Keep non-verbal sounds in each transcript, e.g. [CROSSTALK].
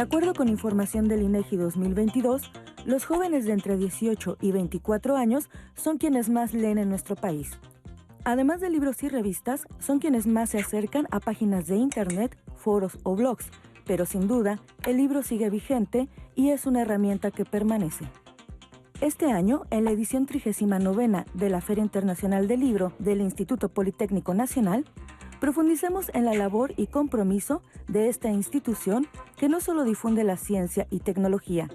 De acuerdo con información del INEGI 2022, los jóvenes de entre 18 y 24 años son quienes más leen en nuestro país. Además de libros y revistas, son quienes más se acercan a páginas de internet, foros o blogs, pero sin duda, el libro sigue vigente y es una herramienta que permanece. Este año, en la edición 39 de la Feria Internacional del Libro del Instituto Politécnico Nacional, profundicemos en la labor y compromiso de esta institución que no solo difunde la ciencia y tecnología,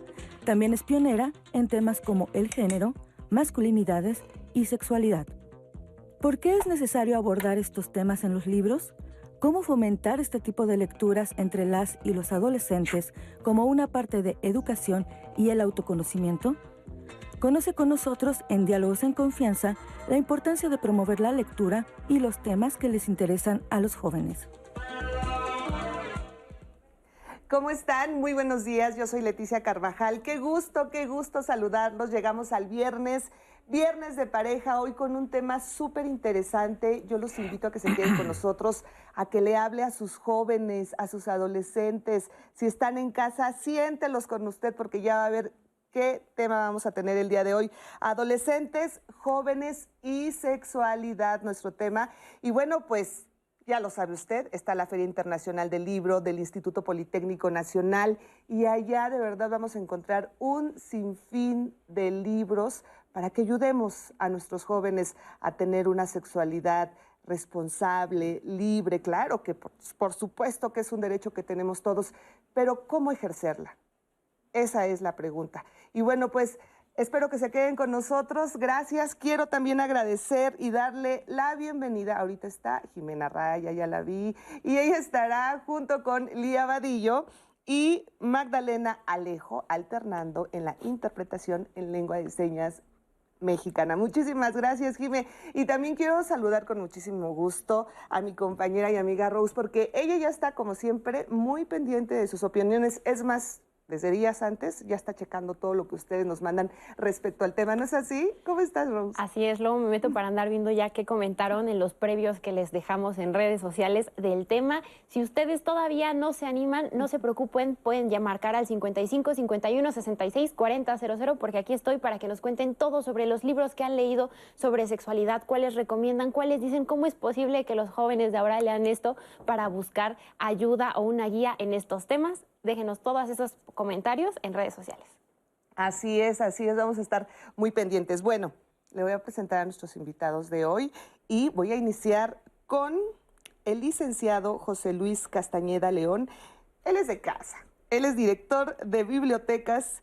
también es pionera en temas como el género, masculinidades y sexualidad. ¿Por qué es necesario abordar estos temas en los libros? ¿Cómo fomentar este tipo de lecturas entre las y los adolescentes como una parte de educación y el autoconocimiento? Conoce con nosotros en Diálogos en Confianza la importancia de promover la lectura y los temas que les interesan a los jóvenes. ¿Cómo están? Muy buenos días. Yo soy Leticia Carvajal. Qué gusto, qué gusto saludarlos. Llegamos al viernes, viernes de pareja, hoy con un tema súper interesante. Yo los invito a que se queden con [CLEARS THROAT] nosotros, a que le hable a sus jóvenes, a sus adolescentes. Si están en casa, siéntelos con usted porque ya va a haber qué tema vamos a tener el día de hoy. Adolescentes, jóvenes y sexualidad, nuestro tema. Y bueno, pues ya lo sabe usted, está la Feria Internacional del Libro del Instituto Politécnico Nacional y allá de verdad vamos a encontrar un sinfín de libros para que ayudemos a nuestros jóvenes a tener una sexualidad responsable, libre, claro que por, supuesto que es un derecho que tenemos todos, pero ¿cómo ejercerla? Esa es la pregunta. Y bueno, pues espero que se queden con nosotros. Gracias. Quiero también agradecer y darle la bienvenida. Ahorita está Jimena Raya, ya la vi. Y ella estará junto con Lía Vadillo y Magdalena Alejo alternando en la interpretación en lengua de señas mexicana. Muchísimas gracias, Jimé. Y también quiero saludar con muchísimo gusto a mi compañera y amiga Rose, porque ella ya está, como siempre, muy pendiente de sus opiniones. Es más, desde días antes ya está checando todo lo que ustedes nos mandan respecto al tema. ¿No es así? ¿Cómo estás, Rose? Así es, luego me meto para andar viendo ya qué comentaron en los previos que les dejamos en redes sociales del tema. Si ustedes todavía no se animan, no se preocupen, pueden ya marcar al 55 51 66 40 00 porque aquí estoy para que nos cuenten todo sobre los libros que han leído sobre sexualidad, cuáles recomiendan, cuáles dicen cómo es posible que los jóvenes de ahora lean esto para buscar ayuda o una guía en estos temas déjenos todos esos comentarios en redes sociales. Así es, así es, vamos a estar muy pendientes. Bueno, le voy a presentar a nuestros invitados de hoy y voy a iniciar con el licenciado José Luis Castañeda León. Él es de casa, él es director de bibliotecas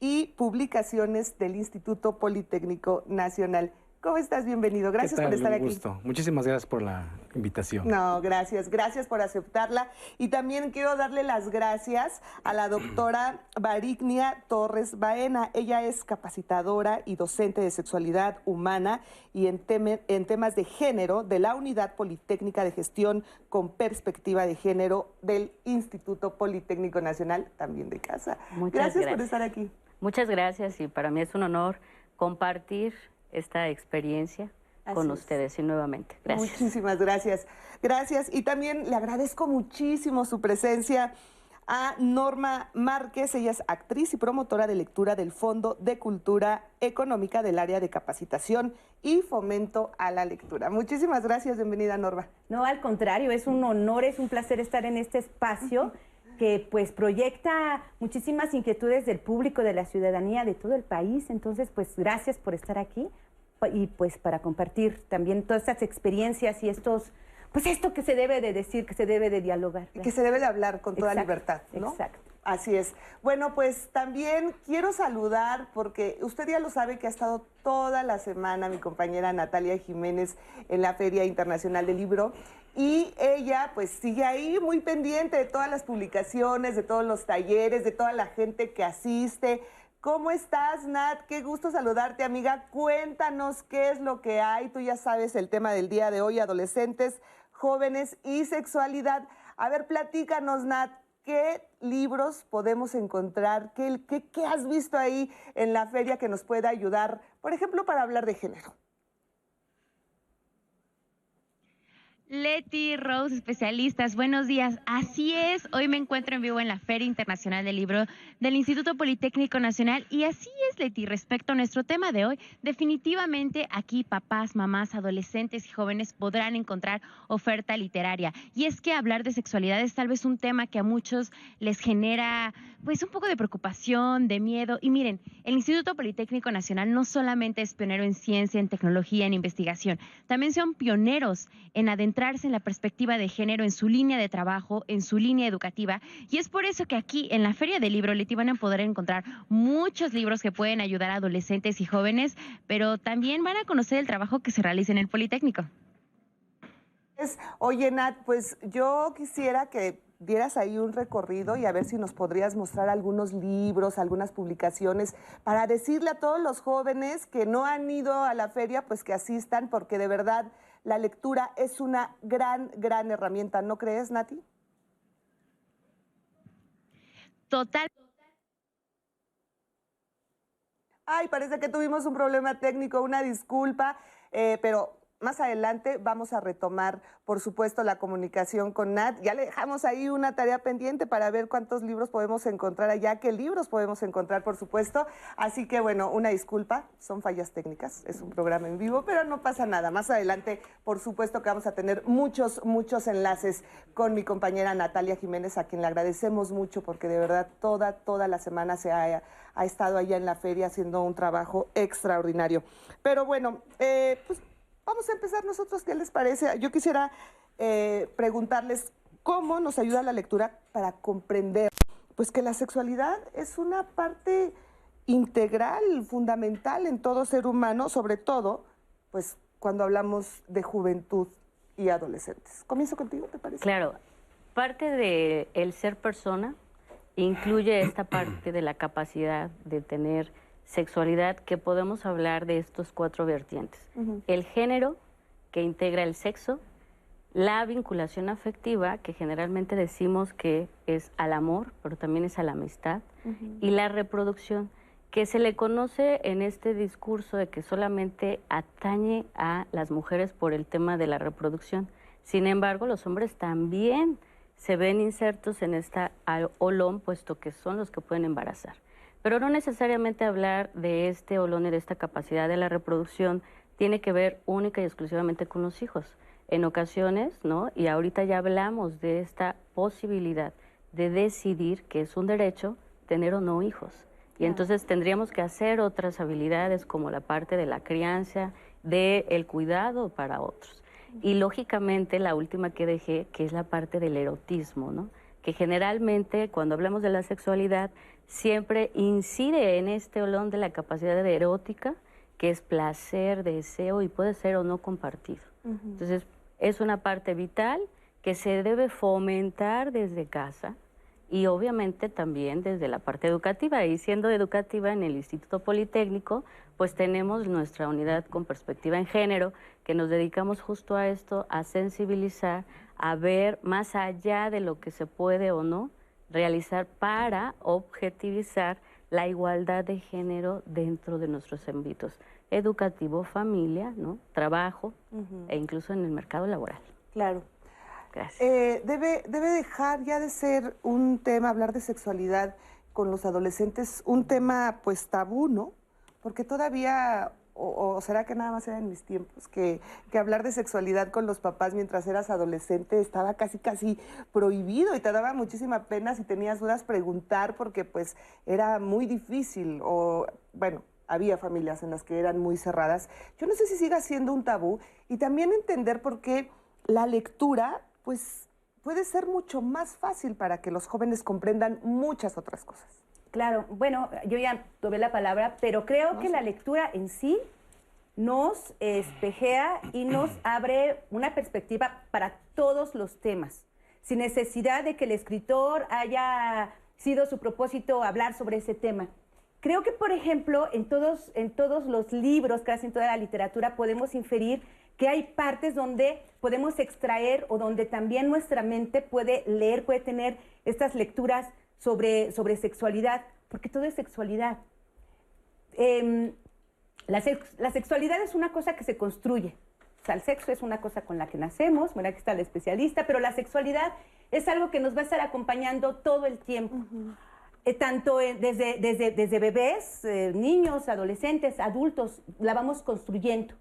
y publicaciones del Instituto Politécnico Nacional. ¿Cómo estás? Bienvenido. Gracias por estar aquí. Gusto. Muchísimas gracias por la invitación. No, gracias. Gracias por aceptarla. Y también quiero darle las gracias a la doctora Barignia Torres Baena. Ella es capacitadora y docente de sexualidad humana y en, en temas de género de la Unidad Politécnica de Gestión con Perspectiva de Género del Instituto Politécnico Nacional, también de casa. Muchas gracias, gracias por estar aquí. Muchas gracias y para mí es un honor compartir esta experiencia con ustedes y nuevamente. Gracias. Muchísimas gracias. Gracias. Y también le agradezco muchísimo su presencia a Norma Márquez. Ella es actriz y promotora de lectura del Fondo de Cultura Económica del área de capacitación y fomento a la lectura. Muchísimas gracias. Bienvenida, Norma. No, al contrario, es un honor, es un placer estar en este espacio. que pues proyecta muchísimas inquietudes del público, de la ciudadanía, de todo el país. Entonces, pues gracias por estar aquí y pues para compartir también todas estas experiencias y estos, pues esto que se debe de decir, que se debe de dialogar. Que se debe de hablar con toda libertad, ¿no? Exacto. Así es. Bueno, pues también quiero saludar, porque usted ya lo sabe que ha estado toda la semana mi compañera Natalia Jiménez en la Feria Internacional del Libro y ella pues sigue ahí muy pendiente de todas las publicaciones, de todos los talleres, de toda la gente que asiste. ¿Cómo estás, Nat? Qué gusto saludarte, amiga. Cuéntanos qué es lo que hay. Tú ya sabes el tema del día de hoy, adolescentes, jóvenes y sexualidad. A ver, platícanos, Nat, ¿qué libros podemos encontrar? ¿Qué, qué, has visto ahí en la feria que nos pueda ayudar, por ejemplo, para hablar de género? Leti, Rose, especialistas, buenos días. Así es, hoy me encuentro en vivo en la Feria Internacional del Libro del Instituto Politécnico Nacional y así es, Leti, respecto a nuestro tema de hoy, definitivamente aquí papás, mamás, adolescentes y jóvenes podrán encontrar oferta literaria. Y es que hablar de sexualidad es tal vez un tema que a muchos les genera pues un poco de preocupación, de miedo. Y miren, el Instituto Politécnico Nacional no solamente es pionero en ciencia, en tecnología, en investigación, también son pioneros en adentrar en la perspectiva de género en su línea de trabajo, en su línea educativa. Y es por eso que aquí en la Feria del Libro Leti van a poder encontrar muchos libros que pueden ayudar a adolescentes y jóvenes, pero también van a conocer el trabajo que se realiza en el Politécnico. Oye, Nat, pues yo quisiera que dieras ahí un recorrido y a ver si nos podrías mostrar algunos libros, algunas publicaciones, para decirle a todos los jóvenes que no han ido a la feria, pues que asistan, porque de verdad la lectura es una gran, gran herramienta, ¿no crees, Nati? Total. Ay, parece que tuvimos un problema técnico, una disculpa, eh, pero más adelante vamos a retomar, por supuesto, la comunicación con Nat. Ya le dejamos ahí una tarea pendiente para ver cuántos libros podemos encontrar allá, qué libros podemos encontrar, por supuesto. Así que, bueno, una disculpa, son fallas técnicas, es un programa en vivo, pero no pasa nada. Más adelante, por supuesto que vamos a tener muchos, muchos enlaces con mi compañera Natalia Jiménez, a quien le agradecemos mucho porque de verdad toda, toda la semana se ha, estado allá en la feria haciendo un trabajo extraordinario. Pero bueno, eh, pues Vamos a empezar nosotros, ¿qué les parece? Yo quisiera eh, preguntarles cómo nos ayuda la lectura para comprender pues que la sexualidad es una parte integral, fundamental en todo ser humano, sobre todo pues cuando hablamos de juventud y adolescentes. Comienzo contigo, ¿te parece? Claro, parte de el ser persona incluye esta parte de la capacidad de tener sexualidad que podemos hablar de estos cuatro vertientes. El género, que integra el sexo, la vinculación afectiva, que generalmente decimos que es al amor, pero también es a la amistad, y la reproducción, que se le conoce en este discurso de que solamente atañe a las mujeres por el tema de la reproducción. Sin embargo, los hombres también se ven insertos en esta olón, puesto que son los que pueden embarazar. Pero no necesariamente hablar de este olón y de esta capacidad de la reproducción tiene que ver única y exclusivamente con los hijos. En ocasiones, ¿no? Y ahorita ya hablamos de esta posibilidad de decidir que es un derecho tener o no hijos. Y entonces tendríamos que hacer otras habilidades como la parte de la crianza, del el cuidado para otros. Y lógicamente la última que dejé, que es la parte del erotismo, ¿no? Que generalmente cuando hablamos de la sexualidad siempre incide en este olón de la capacidad de erótica, que es placer, deseo y puede ser o no compartido. Entonces, es una parte vital que se debe fomentar desde casa y obviamente también desde la parte educativa. Y siendo educativa en el Instituto Politécnico, pues tenemos nuestra unidad con perspectiva en género, que nos dedicamos justo a esto, a sensibilizar, a ver más allá de lo que se puede o no, realizar para objetivizar la igualdad de género dentro de nuestros ámbitos educativo, familia, ¿no? trabajo e incluso en el mercado laboral. Claro. Gracias. Eh, debe, debe dejar ya de ser un tema, hablar de sexualidad con los adolescentes, un tema pues tabú, ¿no? Porque todavía o, será que nada más era en mis tiempos, que, que, hablar de sexualidad con los papás mientras eras adolescente estaba casi, casi prohibido y te daba muchísima pena si tenías dudas preguntar porque pues era muy difícil o, bueno, había familias en las que eran muy cerradas. Yo no sé si siga siendo un tabú y también entender por qué la lectura pues puede ser mucho más fácil para que los jóvenes comprendan muchas otras cosas. Claro, bueno, yo ya tuve la palabra, pero creo que la lectura en sí nos espejea y nos [CLEARS THROAT] abre una perspectiva para todos los temas, sin necesidad de que el escritor haya sido su propósito hablar sobre ese tema. Creo que, por ejemplo, en todos, en todos los libros, casi en toda la literatura, podemos inferir que hay partes donde podemos extraer o donde también nuestra mente puede leer, puede tener estas lecturas sobre, sobre sexualidad, porque todo es sexualidad. Em, la, sexualidad es una cosa que se construye. O sea, el sexo es una cosa con la que nacemos, bueno, aquí está el especialista, pero la sexualidad es algo que nos va a estar acompañando todo el tiempo. Eh, tanto desde, desde, desde, bebés, eh, niños, adolescentes, adultos, la vamos construyendo.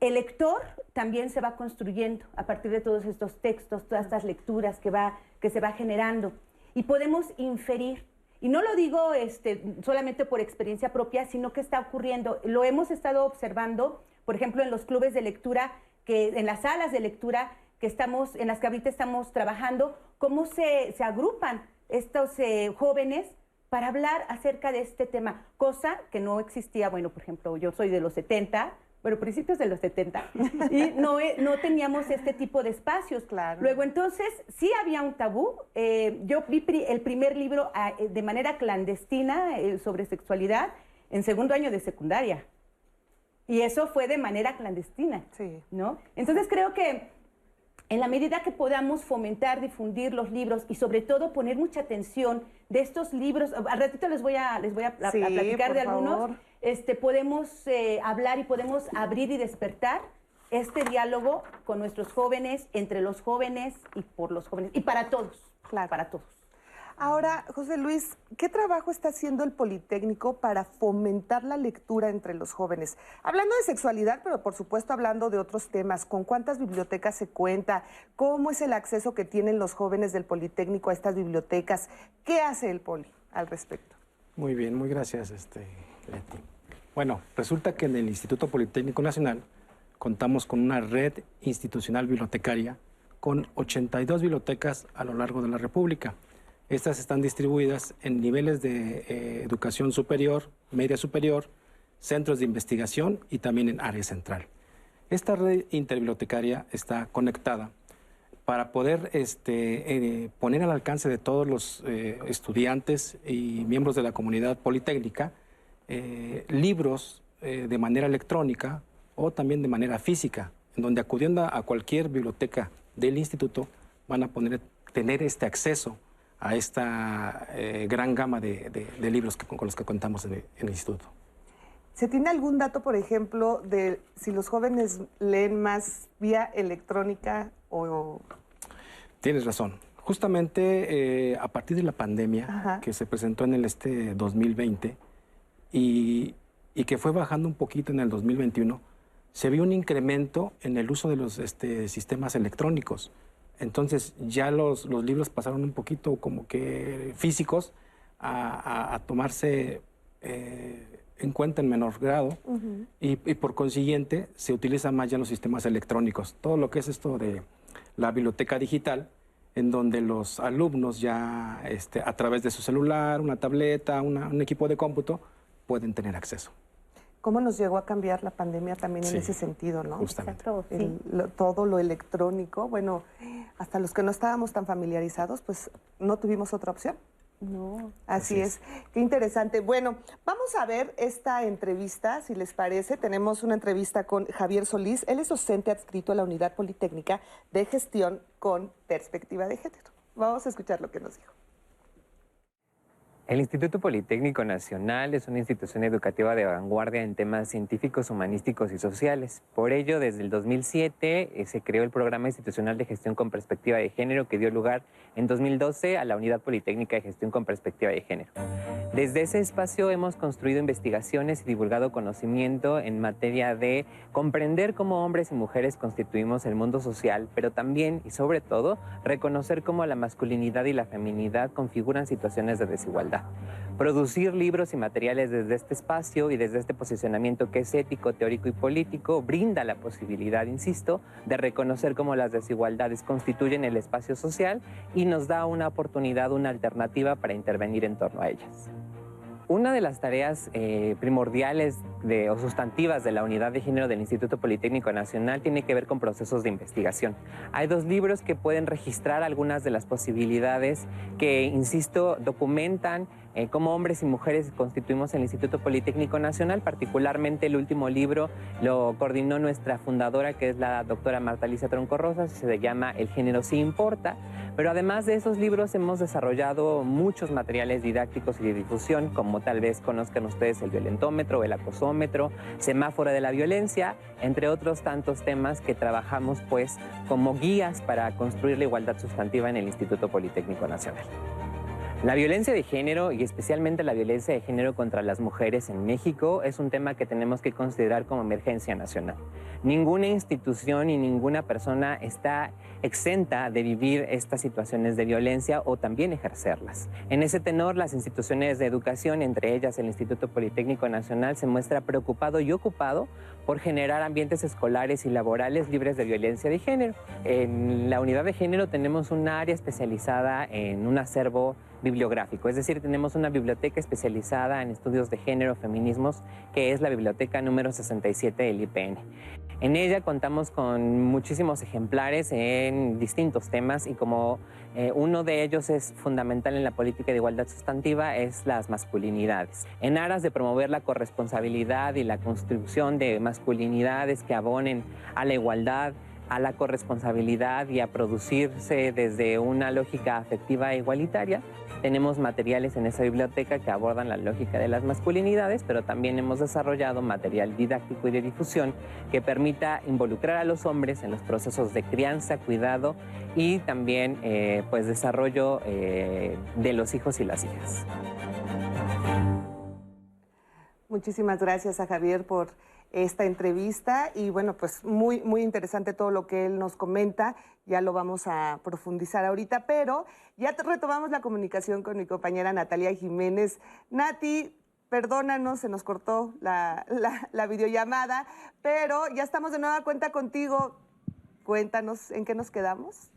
El lector también se va construyendo a partir de todos estos textos, todas estas lecturas que, va, que se va generando. Y podemos inferir, y no lo digo este, solamente por experiencia propia, sino que está ocurriendo. Lo hemos estado observando, por ejemplo, en los clubes de lectura, que, en las salas de lectura que estamos, en las que ahorita estamos trabajando, cómo se, se agrupan estos eh, jóvenes para hablar acerca de este tema, cosa que no existía, bueno, por ejemplo, yo soy de los 70, bueno, principios de los 70, [LAUGHS] y no, no teníamos este tipo de espacios. Claro. Luego, entonces, sí había un tabú. Eh, yo vi el primer libro ah, eh, de manera clandestina sobre sexualidad en segundo año de secundaria. Y eso fue de manera clandestina. Sí. ¿No? Entonces, creo que en la medida que podamos fomentar, difundir los libros y sobre todo poner mucha atención de estos libros, al ratito les voy a, les voy a, platicar de algunos, este, podemos eh, hablar y podemos abrir y despertar este diálogo con nuestros jóvenes, entre los jóvenes y por los jóvenes, y para todos, claro. para todos. Ahora, José Luis, ¿qué trabajo está haciendo el Politécnico para fomentar la lectura entre los jóvenes? Hablando de sexualidad, pero por supuesto hablando de otros temas, ¿con cuántas bibliotecas se cuenta? ¿Cómo es el acceso que tienen los jóvenes del Politécnico a estas bibliotecas? ¿Qué hace el Poli al respecto? Muy bien, muy gracias, este, Leti. Bueno, resulta que en el Instituto Politécnico Nacional contamos con una red institucional bibliotecaria con 82 bibliotecas a lo largo de la República. Estas están distribuidas en niveles de eh, educación superior, media superior, centros de investigación y también en área central. Esta red interbibliotecaria está conectada para poder este, eh, poner al alcance de todos los eh, estudiantes y miembros de la comunidad politécnica libros de manera electrónica o también de manera física, en donde acudiendo a cualquier biblioteca del instituto van a poner, tener este acceso a esta eh, gran gama de, libros con los que contamos en el, instituto. ¿Se tiene algún dato, por ejemplo, de si los jóvenes leen más vía electrónica o...? Tienes razón. Justamente eh, a partir de la pandemia que se presentó en el este 2020 y, y, que fue bajando un poquito en el 2021, se vio un incremento en el uso de los este, sistemas electrónicos. Entonces ya los, libros pasaron un poquito como que físicos a, tomarse eh, en cuenta en menor grado y, por consiguiente se utilizan más ya los sistemas electrónicos. Todo lo que es esto de la biblioteca digital, en donde los alumnos ya este, a través de su celular, una tableta, un equipo de cómputo, pueden tener acceso cómo nos llegó a cambiar la pandemia también en ese sentido, ¿no? Justamente. todo lo electrónico, bueno, hasta los que no estábamos tan familiarizados, pues no tuvimos otra opción. No. Así, es. Qué interesante. Bueno, vamos a ver esta entrevista, si les parece. Tenemos una entrevista con Javier Solís. Él es docente adscrito a la Unidad Politécnica de Gestión con Perspectiva de Género. Vamos a escuchar lo que nos dijo. El Instituto Politécnico Nacional es una institución educativa de vanguardia en temas científicos, humanísticos y sociales. Por ello, desde el 2007 eh, se creó el Programa Institucional de Gestión con Perspectiva de Género que dio lugar en 2012 a la Unidad Politécnica de Gestión con Perspectiva de Género. Desde ese espacio hemos construido investigaciones y divulgado conocimiento en materia de comprender cómo hombres y mujeres constituimos el mundo social, pero también y sobre todo reconocer cómo la masculinidad y la feminidad configuran situaciones de desigualdad. Producir libros y materiales desde este espacio y desde este posicionamiento que es ético, teórico y político brinda la posibilidad, insisto, de reconocer cómo las desigualdades constituyen el espacio social y nos da una oportunidad, una alternativa para intervenir en torno a ellas. Una de las tareas eh, primordiales o sustantivas de la unidad de género del Instituto Politécnico Nacional tiene que ver con procesos de investigación. Hay dos libros que pueden registrar algunas de las posibilidades que, insisto, documentan eh, cómo hombres y mujeres constituimos el Instituto Politécnico Nacional. Particularmente el último libro lo coordinó nuestra fundadora, que es la doctora Marta Alicia Tronco Rosas, se llama El género sí importa. Pero además de esos libros hemos desarrollado muchos materiales didácticos y de difusión, como tal vez conozcan ustedes el violentómetro, el acosómetro, semáforo de la violencia, entre otros tantos temas que trabajamos pues como guías para construir la igualdad sustantiva en el Instituto Politécnico Nacional. La violencia de género y especialmente la violencia de género contra las mujeres en México es un tema que tenemos que considerar como emergencia nacional. Ninguna institución y ninguna persona está exenta de vivir estas situaciones de violencia o también ejercerlas. En ese tenor, las instituciones de educación, entre ellas el Instituto Politécnico Nacional, se muestra preocupado y ocupado por generar ambientes escolares y laborales libres de violencia de género. En la unidad de género tenemos un área especializada en un acervo bibliográfico, es decir, tenemos una biblioteca especializada en estudios de género, feminismos, que es la biblioteca número 67 del IPN. En ella contamos con muchísimos ejemplares en distintos temas y como eh, uno de ellos es fundamental en la política de igualdad sustantiva es las masculinidades. En aras de promover la corresponsabilidad y la construcción de masculinidades que abonen a la igualdad, a la corresponsabilidad y a producirse desde una lógica afectiva e igualitaria, tenemos materiales en esa biblioteca que abordan la lógica de las masculinidades, pero también hemos desarrollado material didáctico y de difusión que permita involucrar a los hombres en los procesos de crianza, cuidado y también eh, pues desarrollo eh, de los hijos y las hijas. Muchísimas gracias a Javier por esta entrevista y bueno, pues muy, muy interesante todo lo que él nos comenta, ya lo vamos a profundizar ahorita, pero ya retomamos la comunicación con mi compañera Natalia Jiménez. Nati, perdónanos, se nos cortó la, la videollamada, pero ya estamos de nueva cuenta contigo. Cuéntanos en qué nos quedamos.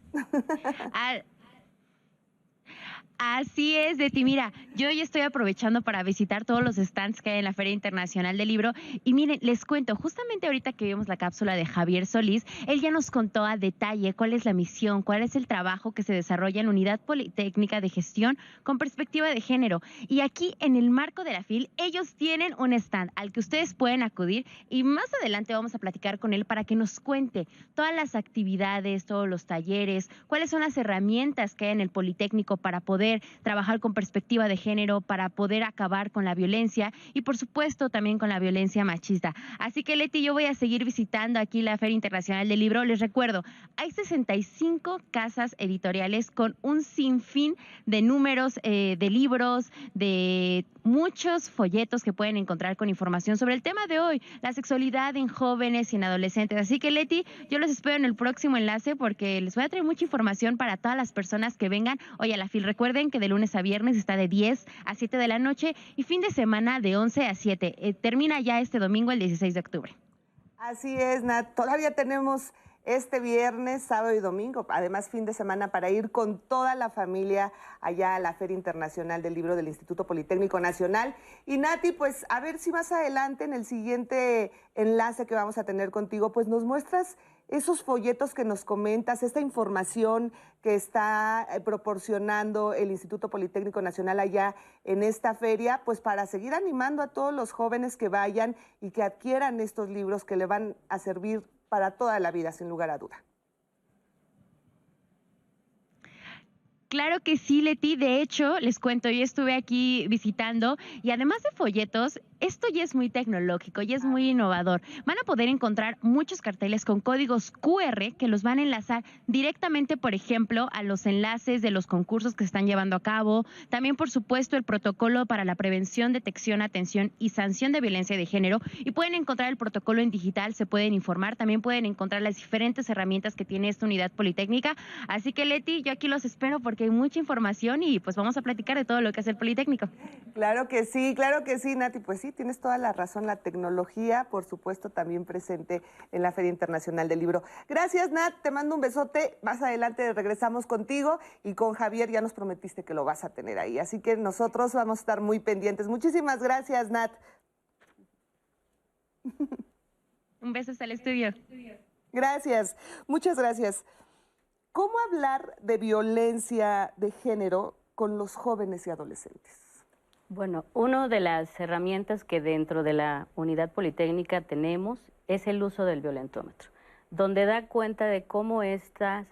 Así es, ti. Mira, yo hoy estoy aprovechando para visitar todos los stands que hay en la Feria Internacional del Libro. Y miren, les cuento, justamente ahorita que vimos la cápsula de Javier Solís, él ya nos contó a detalle cuál es la misión, cuál es el trabajo que se desarrolla en Unidad Politécnica de Gestión con perspectiva de género. Y aquí, en el marco de la FIL, ellos tienen un stand al que ustedes pueden acudir y más adelante vamos a platicar con él para que nos cuente todas las actividades, todos los talleres, cuáles son las herramientas que hay en el Politécnico para poder trabajar con perspectiva de género, para poder acabar con la violencia y por supuesto también con la violencia machista. Así que Leti, yo voy a seguir visitando aquí la Feria Internacional del Libro. Les recuerdo, hay 65 casas editoriales con un sinfín de números eh, de libros, de muchos folletos que pueden encontrar con información sobre el tema de hoy, la sexualidad en jóvenes y en adolescentes. Así que Leti, yo los espero en el próximo enlace porque les voy a traer mucha información para todas las personas que vengan hoy a la FIL. Recuerden que de lunes a viernes está de 10 a 7 de la noche y fin de semana de 11 a 7. Eh, termina ya este domingo, el 16 de octubre. Así es, Nat. Todavía tenemos este viernes, sábado y domingo, además fin de semana para ir con toda la familia allá a la Feria Internacional del Libro del Instituto Politécnico Nacional. Y Nati, pues a ver si más adelante en el siguiente enlace que vamos a tener contigo, pues nos muestras esos folletos que nos comentas, esta información que está eh, proporcionando el Instituto Politécnico Nacional allá en esta feria, pues para seguir animando a todos los jóvenes que vayan y que adquieran estos libros que le van a servir para toda la vida, sin lugar a duda. Claro que sí, Leti. De hecho, les cuento, yo estuve aquí visitando y además de folletos, esto ya es muy tecnológico, y es muy innovador. Van a poder encontrar muchos carteles con códigos QR que los van a enlazar directamente, por ejemplo, a los enlaces de los concursos que se están llevando a cabo. También, por supuesto, el protocolo para la prevención, detección, atención y sanción de violencia de género. Y pueden encontrar el protocolo en digital, se pueden informar. También pueden encontrar las diferentes herramientas que tiene esta unidad politécnica. Así que, Leti, yo aquí los espero porque hay mucha información y pues vamos a platicar de todo lo que es el Politécnico. Claro que sí, claro que sí, Nati. Pues sí tienes toda la razón. La tecnología, por supuesto, también presente en la Feria Internacional del Libro. Gracias, Nat. Te mando un besote. Más adelante regresamos contigo y con Javier ya nos prometiste que lo vas a tener ahí. Así que nosotros vamos a estar muy pendientes. Muchísimas gracias, Nat. Un beso hasta el estudio. Gracias, muchas gracias. ¿Cómo hablar de violencia de género con los jóvenes y adolescentes? Bueno, una de las herramientas que dentro de la unidad politécnica tenemos es el uso del violentómetro, donde da cuenta de cómo estas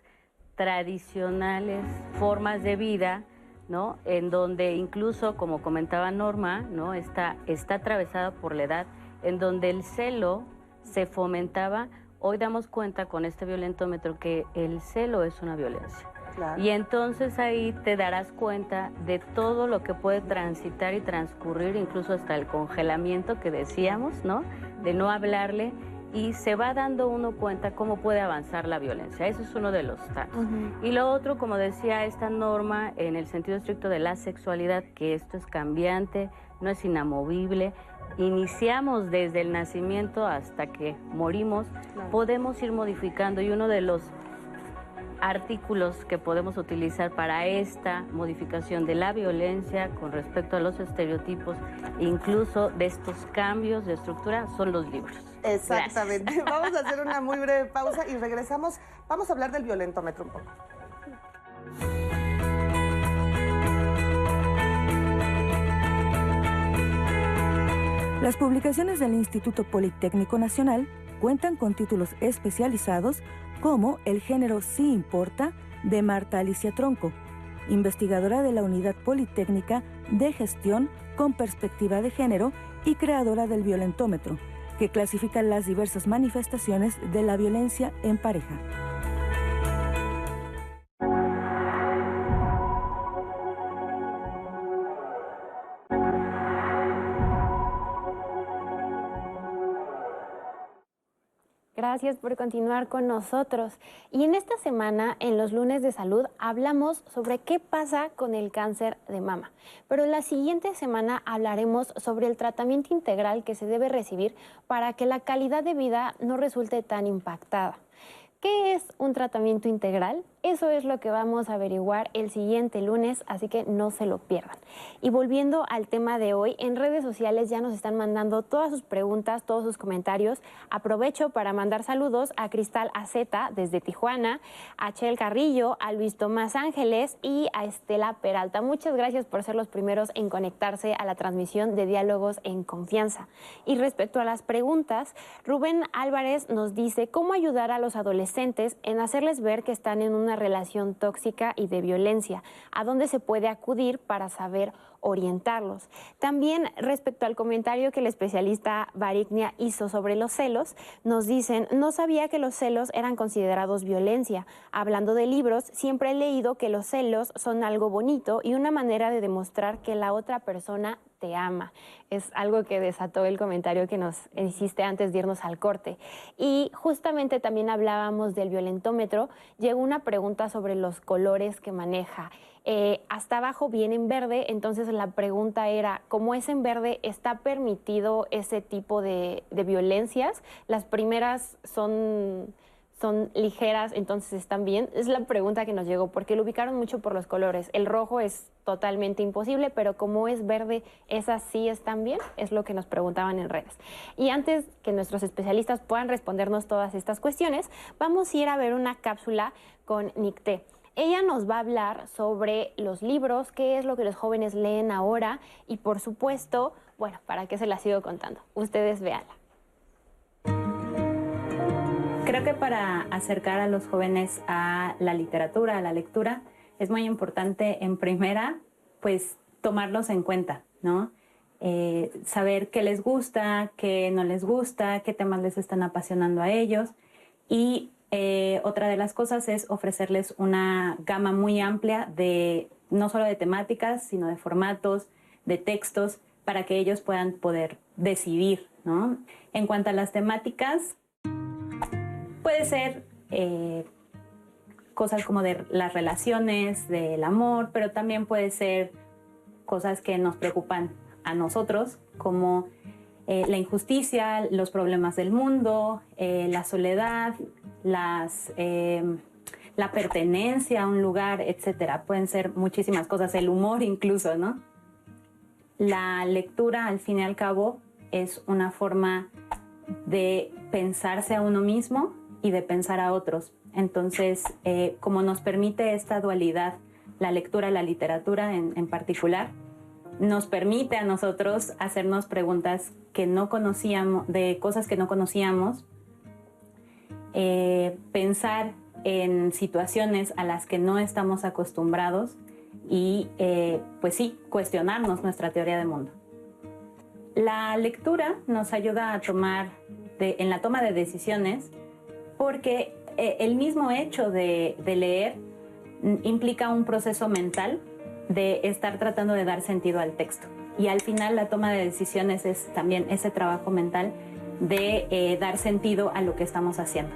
tradicionales formas de vida, ¿no? En donde incluso, como comentaba Norma, ¿no? Está, está atravesada por la edad, en donde el celo se fomentaba. Hoy damos cuenta con este violentómetro que el celo es una violencia. Y entonces ahí te darás cuenta de todo lo que puede transitar y transcurrir, incluso hasta el congelamiento que decíamos, ¿no? De no hablarle y se va dando uno cuenta cómo puede avanzar la violencia. Eso es uno de los datos. Y lo otro, como decía esta norma, en el sentido estricto de la sexualidad, que esto es cambiante, no es inamovible. Iniciamos desde el nacimiento hasta que morimos, podemos ir modificando y uno de los artículos que podemos utilizar para esta modificación de la violencia con respecto a los estereotipos, incluso de estos cambios de estructura, son los libros. Exactamente. Vamos a hacer una muy breve pausa y regresamos. Vamos a hablar del violentómetro un poco. Las publicaciones del Instituto Politécnico Nacional cuentan con títulos especializados como El género sí importa de Marta Alicia Tronco, investigadora de la Unidad Politécnica de Gestión con Perspectiva de Género y creadora del violentómetro, que clasifica las diversas manifestaciones de la violencia en pareja. Gracias por continuar con nosotros. Y en esta semana, en los lunes de salud, hablamos sobre qué pasa con el cáncer de mama. Pero la siguiente semana hablaremos sobre el tratamiento integral que se debe recibir para que la calidad de vida no resulte tan impactada. ¿Qué es un tratamiento integral? Eso es lo que vamos a averiguar el siguiente lunes, así que no se lo pierdan. Y volviendo al tema de hoy, en redes sociales ya nos están mandando todas sus preguntas, todos sus comentarios. Aprovecho para mandar saludos a Cristal Aceta desde Tijuana, a Chel Carrillo, a Luis Tomás Ángeles y a Estela Peralta. Muchas gracias por ser los primeros en conectarse a la transmisión de Diálogos en Confianza. Y respecto a las preguntas, Rubén Álvarez nos dice cómo ayudar a los adolescentes en hacerles ver que están en una relación tóxica y de violencia, a dónde se puede acudir para saber orientarlos. También respecto al comentario que el especialista Barignia hizo sobre los celos, nos dicen, no sabía que los celos eran considerados violencia. Hablando de libros, siempre he leído que los celos son algo bonito y una manera de demostrar que la otra persona te ama. Es algo que desató el comentario que nos hiciste antes de irnos al corte. Y justamente también hablábamos del violentómetro. Llegó una pregunta sobre los colores que maneja. Eh, hasta abajo viene en verde, entonces la pregunta era, ¿cómo es en verde, ¿está permitido ese tipo de, violencias? Las primeras son son ligeras, entonces están bien? Es la pregunta que nos llegó, porque lo ubicaron mucho por los colores. El rojo es totalmente imposible, pero como es verde, ¿esas sí están bien? Es lo que nos preguntaban en redes. Y antes que nuestros especialistas puedan respondernos todas estas cuestiones, vamos a ir a ver una cápsula con Nicté. Ella nos va a hablar sobre los libros, qué es lo que los jóvenes leen ahora y por supuesto, bueno, ¿para qué se la sigo contando? Ustedes véanla. Creo que para acercar a los jóvenes a la literatura, a la lectura, es muy importante en primera, pues tomarlos en cuenta, ¿no? Eh, saber qué les gusta, qué no les gusta, qué temas les están apasionando a ellos y eh, otra de las cosas es ofrecerles una gama muy amplia de no solo de temáticas, sino de formatos, de textos, para que ellos puedan poder decidir. ¿no? En cuanto a las temáticas, puede ser eh, cosas como de las relaciones, del amor, pero también puede ser cosas que nos preocupan a nosotros, como eh, la injusticia, los problemas del mundo, la soledad, em, la pertenencia a un lugar, etcétera. Pueden ser muchísimas cosas, el humor incluso, ¿no? La lectura, al fin y al cabo, es una forma de pensarse a uno mismo y de pensar a otros. Entonces, eh, como nos permite esta dualidad, la lectura, la literatura en particular, nos permite a nosotros hacernos preguntas que no conocíamos, de cosas que no conocíamos, eh, pensar en situaciones a las que no estamos acostumbrados y, eh, pues sí, cuestionarnos nuestra teoría de mundo. La lectura nos ayuda a tomar, en la toma de decisiones, porque eh, el mismo hecho de, leer mm, implica un proceso mental de estar tratando de dar sentido al texto. Y al final la toma de decisiones es también ese trabajo mental de eh, dar sentido a lo que estamos haciendo.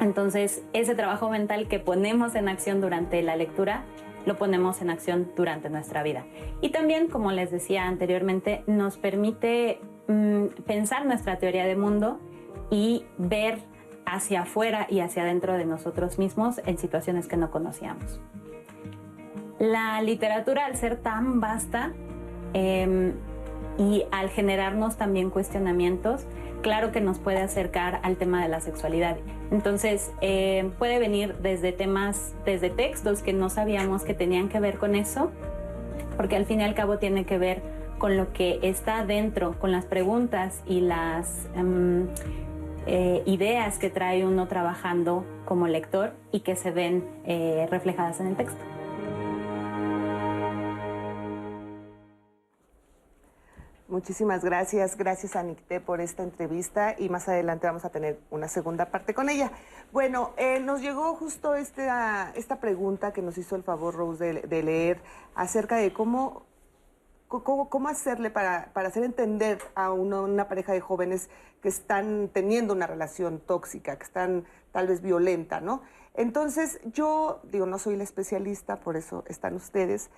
Entonces, ese trabajo mental que ponemos en acción durante la lectura, lo ponemos en acción durante nuestra vida. Y también, como les decía anteriormente, nos permite mm, pensar nuestra teoría de mundo y ver hacia afuera y hacia adentro de nosotros mismos en situaciones que no conocíamos. La literatura, al ser tan vasta em, y al generarnos también cuestionamientos, claro que nos puede acercar al tema de la sexualidad. Entonces, em, puede venir desde temas, desde textos que no sabíamos que tenían que ver con eso, porque al fin y al cabo tiene que ver con lo que está dentro, con las preguntas y las em, eh, ideas que trae uno trabajando como lector y que se ven eh, reflejadas en el texto. Muchísimas gracias, gracias a Nicté por esta entrevista y más adelante vamos a tener una segunda parte con ella. Bueno, eh, nos llegó justo esta, esta pregunta que nos hizo el favor Rose de, leer acerca de cómo, cómo, hacerle para, hacer entender a una pareja de jóvenes que están teniendo una relación tóxica, que están tal vez violenta, ¿no? Entonces, yo digo, no soy la especialista, por eso están ustedes,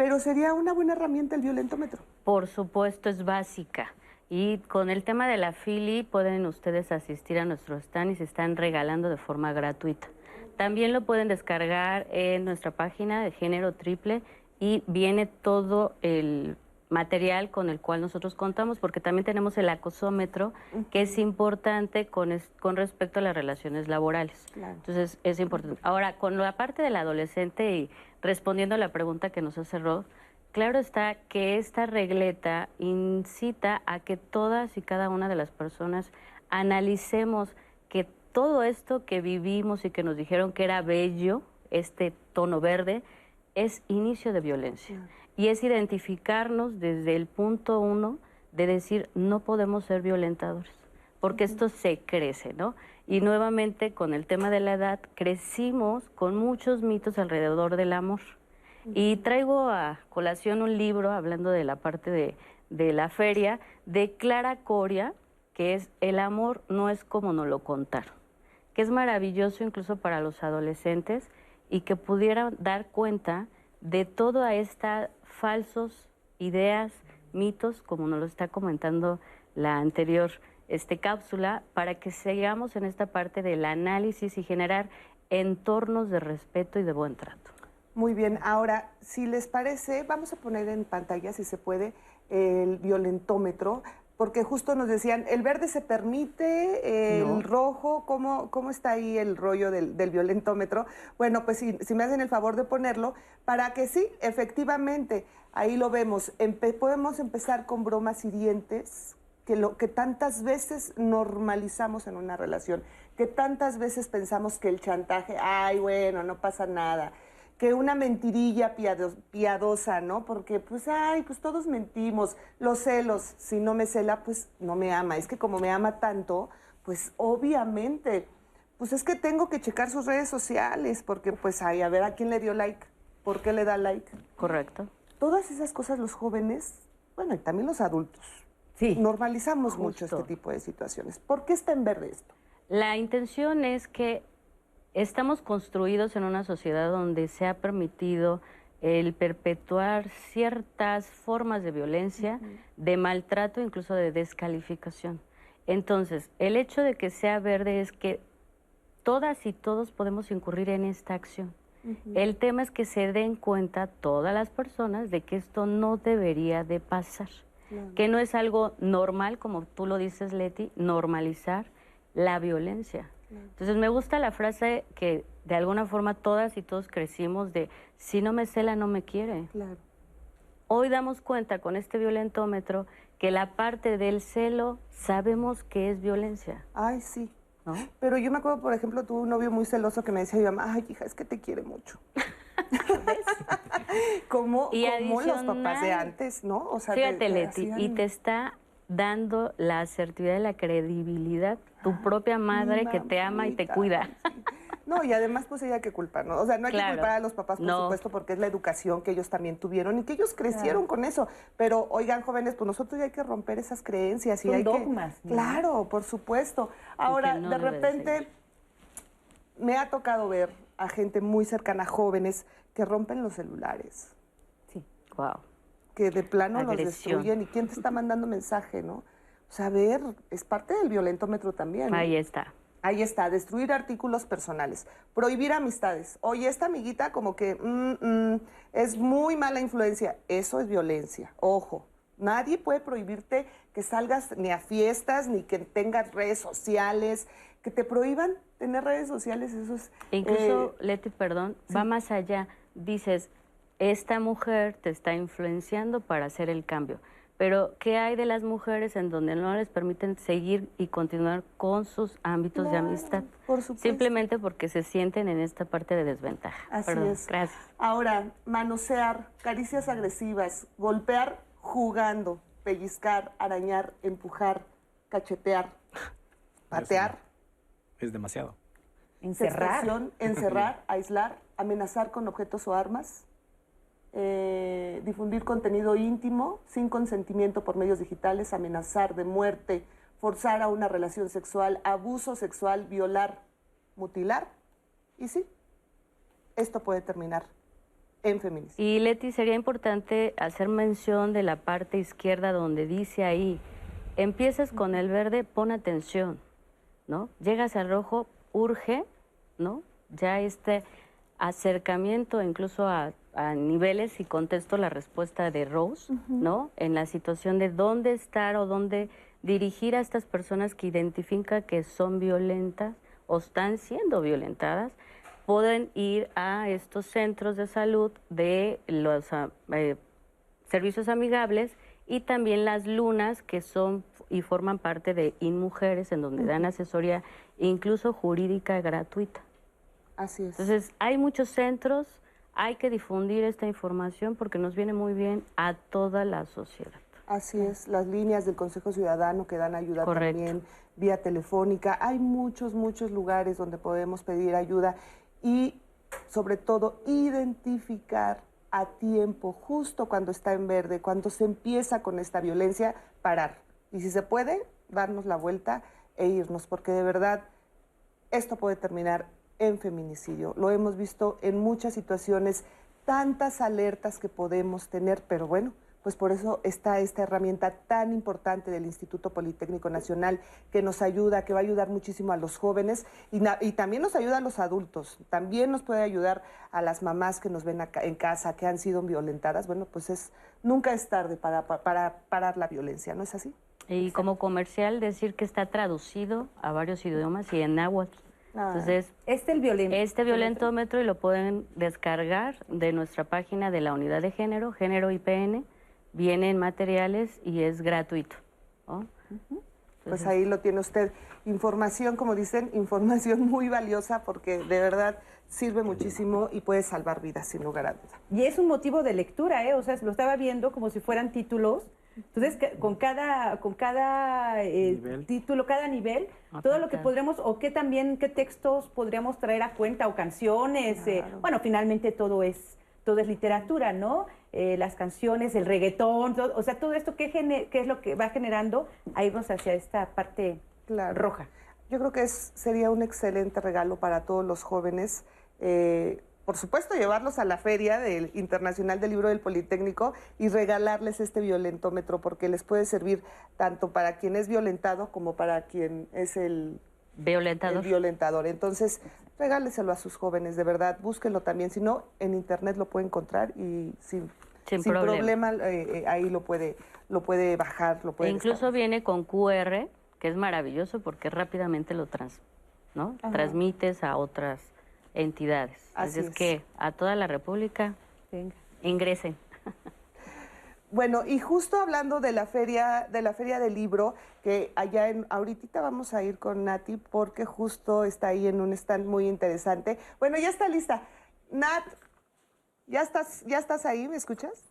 pero sería una buena herramienta el violentómetro. Por supuesto, es básica. Y con el tema de la FILI pueden ustedes asistir a nuestro stand y se están regalando de forma gratuita. También lo pueden descargar en nuestra página de género triple y viene todo el material con el cual nosotros contamos, porque también tenemos el acosómetro, que es importante con, con respecto a las relaciones laborales. Entonces, es importante. Ahora, con la parte del adolescente y respondiendo a la pregunta que nos hace Rod, claro está que esta regleta incita a que todas y cada una de las personas analicemos que todo esto que vivimos y que nos dijeron que era bello, este tono verde, es inicio de violencia y es identificarnos desde el punto uno de decir no podemos ser violentadores, porque esto se crece, ¿no? Y nuevamente con el tema de la edad, crecimos con muchos mitos alrededor del amor. Y traigo a colación un libro hablando de la parte de, de la feria de Clara Coria, que es El amor no es como nos lo contaron, que es maravilloso incluso para los adolescentes y que pudieran dar cuenta de toda esta falsos, ideas, mitos, como nos lo está comentando la anterior este, cápsula, para que sigamos en esta parte del análisis y generar entornos de respeto y de buen trato. Muy bien, ahora, si les parece, vamos a poner en pantalla, si se puede, el violentómetro porque justo nos decían, el verde se permite, el rojo, ¿cómo, ¿cómo está ahí el rollo del, violentómetro? Bueno, pues si, si, me hacen el favor de ponerlo, para que sí, efectivamente, ahí lo vemos, podemos empezar con bromas hirientes, que, lo, que tantas veces normalizamos en una relación, que tantas veces pensamos que el chantaje, ay, bueno, no pasa nada que una mentirilla piadosa, ¿no? Porque, pues, ay, pues todos mentimos. Los celos, si no me cela, pues no me ama. Es que como me ama tanto, pues obviamente, pues es que tengo que checar sus redes sociales, porque, pues, ay, a ver a quién le dio like, por qué le da like. Correcto. Todas esas cosas los jóvenes, bueno, y también los adultos, sí, normalizamos mucho este tipo de situaciones. ¿Por qué está en verde esto? La intención es que estamos construidos en una sociedad donde se ha permitido el perpetuar ciertas formas de violencia, de maltrato, incluso de descalificación. Entonces, el hecho de que sea verde es que todas y todos podemos incurrir en esta acción. El tema es que se den cuenta todas las personas de que esto no debería de pasar, que no es algo normal, como tú lo dices, Leti, normalizar la violencia. Entonces me gusta la frase que de alguna forma todas y todos crecimos de si no me cela no me quiere. Claro. Hoy damos cuenta con este violentómetro que la parte del celo sabemos que es violencia. Ay, sí. ¿no? Pero yo me acuerdo, por ejemplo, tuve un novio muy celoso que me decía, mi mamá, ay, hija, es que te quiere mucho. [LAUGHS] como, Y como los papás de antes, ¿no? O sea, te- Fíjate, te Leti, y te está dando la asertividad y la credibilidad tu propia madre que te ama y te cuida. No, y además pues ella hay que culpar, ¿no? O sea, no hay que culpar a los papás, por No. supuesto, porque es la educación que ellos también tuvieron y que ellos crecieron con eso. Pero, oigan, jóvenes, pues nosotros ya hay que romper esas creencias y Son hay dogmas, que... ¿no? Claro, por supuesto. Ahora, no de repente, me ha tocado ver a gente muy cercana, jóvenes, que rompen los celulares, Sí. Wow. que de plano los destruyen. ¿Y quién te está mandando mensaje, no? Ver, es parte del violentómetro también. Ahí está. Ahí está, destruir artículos personales, prohibir amistades. Oye, esta amiguita como que mm, mm, es muy mala influencia. Eso es violencia. Ojo, nadie puede prohibirte que salgas ni a fiestas, ni que tengas redes sociales, que te prohíban tener redes sociales. Eso es... Incluso, eh, Leti, perdón, va más allá. Dices, esta mujer te está influenciando para hacer el cambio. Pero, ¿qué hay de las mujeres en donde no les permiten seguir y continuar con sus ámbitos de amistad? por supuesto. Simplemente porque se sienten en esta parte de desventaja. Así Perdón, es. Gracias. Ahora, manosear, caricias agresivas, golpear jugando, pellizcar, arañar, empujar, cachetear, [LAUGHS] patear, Es demasiado. Encerrar. encerrar, [LAUGHS] aislar, amenazar con objetos o armas, eh, difundir contenido íntimo sin consentimiento por medios digitales, amenazar de muerte, forzar a una relación sexual, abuso sexual, violar, mutilar. Y sí, esto puede terminar en feminicidio. Y Leti, sería importante hacer mención de la parte izquierda donde dice ahí, empiezas con el verde, pon atención, ¿no? Llegas al rojo, urge, ¿no? Ya este acercamiento incluso a, a niveles y contesto la respuesta de Rose, ¿no? En la situación de dónde estar o dónde dirigir a estas personas que identifican que son violentas o están siendo violentadas pueden ir a estos centros de salud de los ah, eh, servicios amigables y también las lunas que son y forman parte de InMujeres en donde dan asesoría incluso jurídica gratuita. Así es. Entonces, hay muchos centros, hay que difundir esta información porque nos viene muy bien a toda la sociedad. Así es, las líneas del Consejo Ciudadano que dan ayuda Correcto. también vía telefónica. Hay muchos, muchos lugares donde podemos pedir ayuda y sobre todo identificar a tiempo, justo cuando está en verde, cuando se empieza con esta violencia, parar. Y si se puede, darnos la vuelta e irnos, porque de verdad esto puede terminar en feminicidio. Lo hemos visto en muchas situaciones, tantas alertas que podemos tener, pero bueno, pues por eso está esta herramienta tan importante del Instituto Politécnico Nacional que nos ayuda, que va a ayudar muchísimo a los jóvenes y, también nos ayuda a los adultos, también nos puede ayudar a las mamás que nos ven acá en casa, que han sido violentadas. Bueno, pues es nunca es tarde para, para, para parar la violencia, ¿no es así? Y como comercial decir que está traducido a varios idiomas y en náhuatl. Entonces, Este el violento. este violentómetro y lo pueden descargar de nuestra página de la unidad de género, género IPN, viene en materiales y es gratuito. ¿no? Pues ahí lo tiene usted. Información, como dicen, [LAUGHS] información muy valiosa porque de verdad sirve muchísimo y puede salvar vidas, sin lugar a duda. Y es un motivo de lectura, ¿eh? O sea, lo estaba viendo como si fueran títulos. Entonces, con cada, con cada eh, título, cada nivel, todo lo que podremos, o qué también, qué textos podríamos traer a cuenta, o canciones. eh, bueno, finalmente todo es, todo es literatura, ¿no? Eh, las canciones, el reggaetón, todo- o sea, todo esto, ¿qué, gene- qué es lo que va generando a irnos hacia esta parte Claro. roja? Yo creo que es, sería un excelente regalo para todos los jóvenes. eh, por supuesto, llevarlos a la feria del Internacional del Libro del Politécnico y regalarles este violentómetro porque les puede servir tanto para quien es violentado como para quien es el, el Violentador. Entonces, regáleselo a sus jóvenes, de verdad, búsquenlo también. Si no, en internet lo puede encontrar y sin, Sin problema. eh, eh, ahí lo puede, lo puede bajar, lo E puede incluso descargar. viene con QR, que es maravilloso porque rápidamente lo trans, ¿no? transmites a otras entidades. Así Así es es. que a toda la República Venga. ingresen. Bueno, y justo hablando de la feria, de la feria del libro, que allá en, ahorita vamos a ir con Nati porque justo está ahí en un stand muy interesante. Bueno, ya está lista. Nat, ¿ya estás, ya estás ahí? ¿Me escuchas?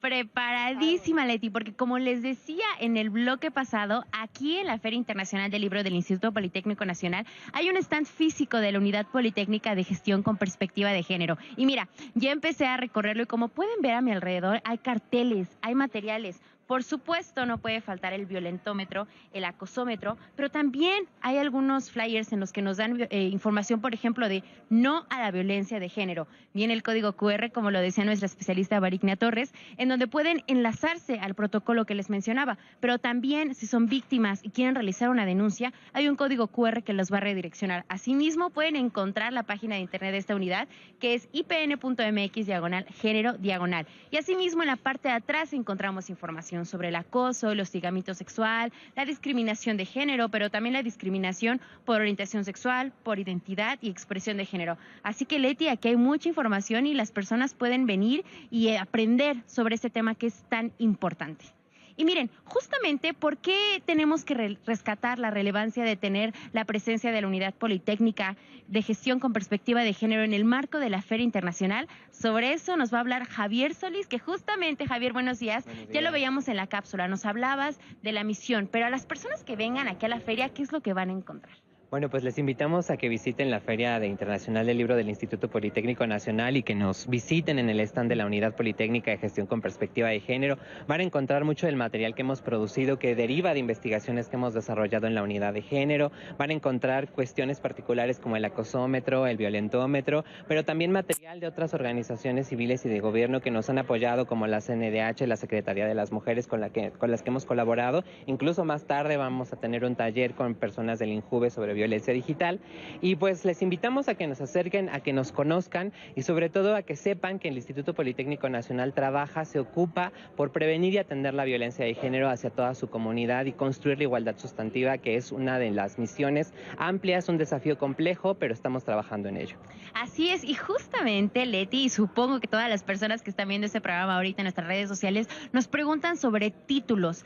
Preparadísima, Leti, porque como les decía en el bloque pasado, aquí en la Feria Internacional del Libro del Instituto Politécnico Nacional hay un stand físico de la Unidad Politécnica de Gestión con Perspectiva de Género. Y mira, ya empecé a recorrerlo y como pueden ver a mi alrededor, hay carteles, hay materiales, por supuesto, no puede faltar el violentómetro, el acosómetro, pero también hay algunos flyers en los que nos dan eh, información, por ejemplo, de no a la violencia de género. Viene el código QR, como lo decía nuestra especialista Barignia Torres, en donde pueden enlazarse al protocolo que les mencionaba, pero también si son víctimas y quieren realizar una denuncia, hay un código QR que los va a redireccionar. Asimismo, pueden encontrar la página de internet de esta unidad, que es ipn.mx diagonal género diagonal. Y asimismo, en la parte de atrás encontramos información sobre el acoso, el hostigamiento sexual, la discriminación de género, pero también la discriminación por orientación sexual, por identidad y expresión de género. Así que Leti, aquí hay mucha información y las personas pueden venir y aprender sobre este tema que es tan importante. Y miren, justamente, ¿por qué tenemos que rescatar la relevancia de tener la presencia de la Unidad Politécnica de Gestión con Perspectiva de Género en el marco de la Feria Internacional? Sobre eso nos va a hablar Javier Solís, que justamente, Javier, buenos días, ya lo veíamos en la cápsula, nos hablabas de la misión, pero a las personas que vengan aquí a la feria, ¿qué es lo que van a encontrar? Bueno, pues les invitamos a que visiten la Feria de Internacional del Libro del Instituto Politécnico Nacional y que nos visiten en el stand de la Unidad Politécnica de Gestión con Perspectiva de Género. Van a encontrar mucho del material que hemos producido que deriva de investigaciones que hemos desarrollado en la unidad de género. Van a encontrar cuestiones particulares como el acosómetro, el violentómetro, pero también material de otras organizaciones civiles y de gobierno que nos han apoyado como la CNDH, la Secretaría de las Mujeres con, la que, con las que hemos colaborado. Incluso más tarde vamos a tener un taller con personas del INJUVE sobre violencia digital. Y pues les invitamos a que nos acerquen, a que nos conozcan y sobre todo a que sepan que el Instituto Politécnico Nacional trabaja, se ocupa por prevenir y atender la violencia de género hacia toda su comunidad y construir la igualdad sustantiva, que es una de las misiones amplias, un desafío complejo, pero estamos trabajando en ello. Así es, y justamente Leti, y supongo que todas las personas que están viendo este programa ahorita en nuestras redes sociales, nos preguntan sobre títulos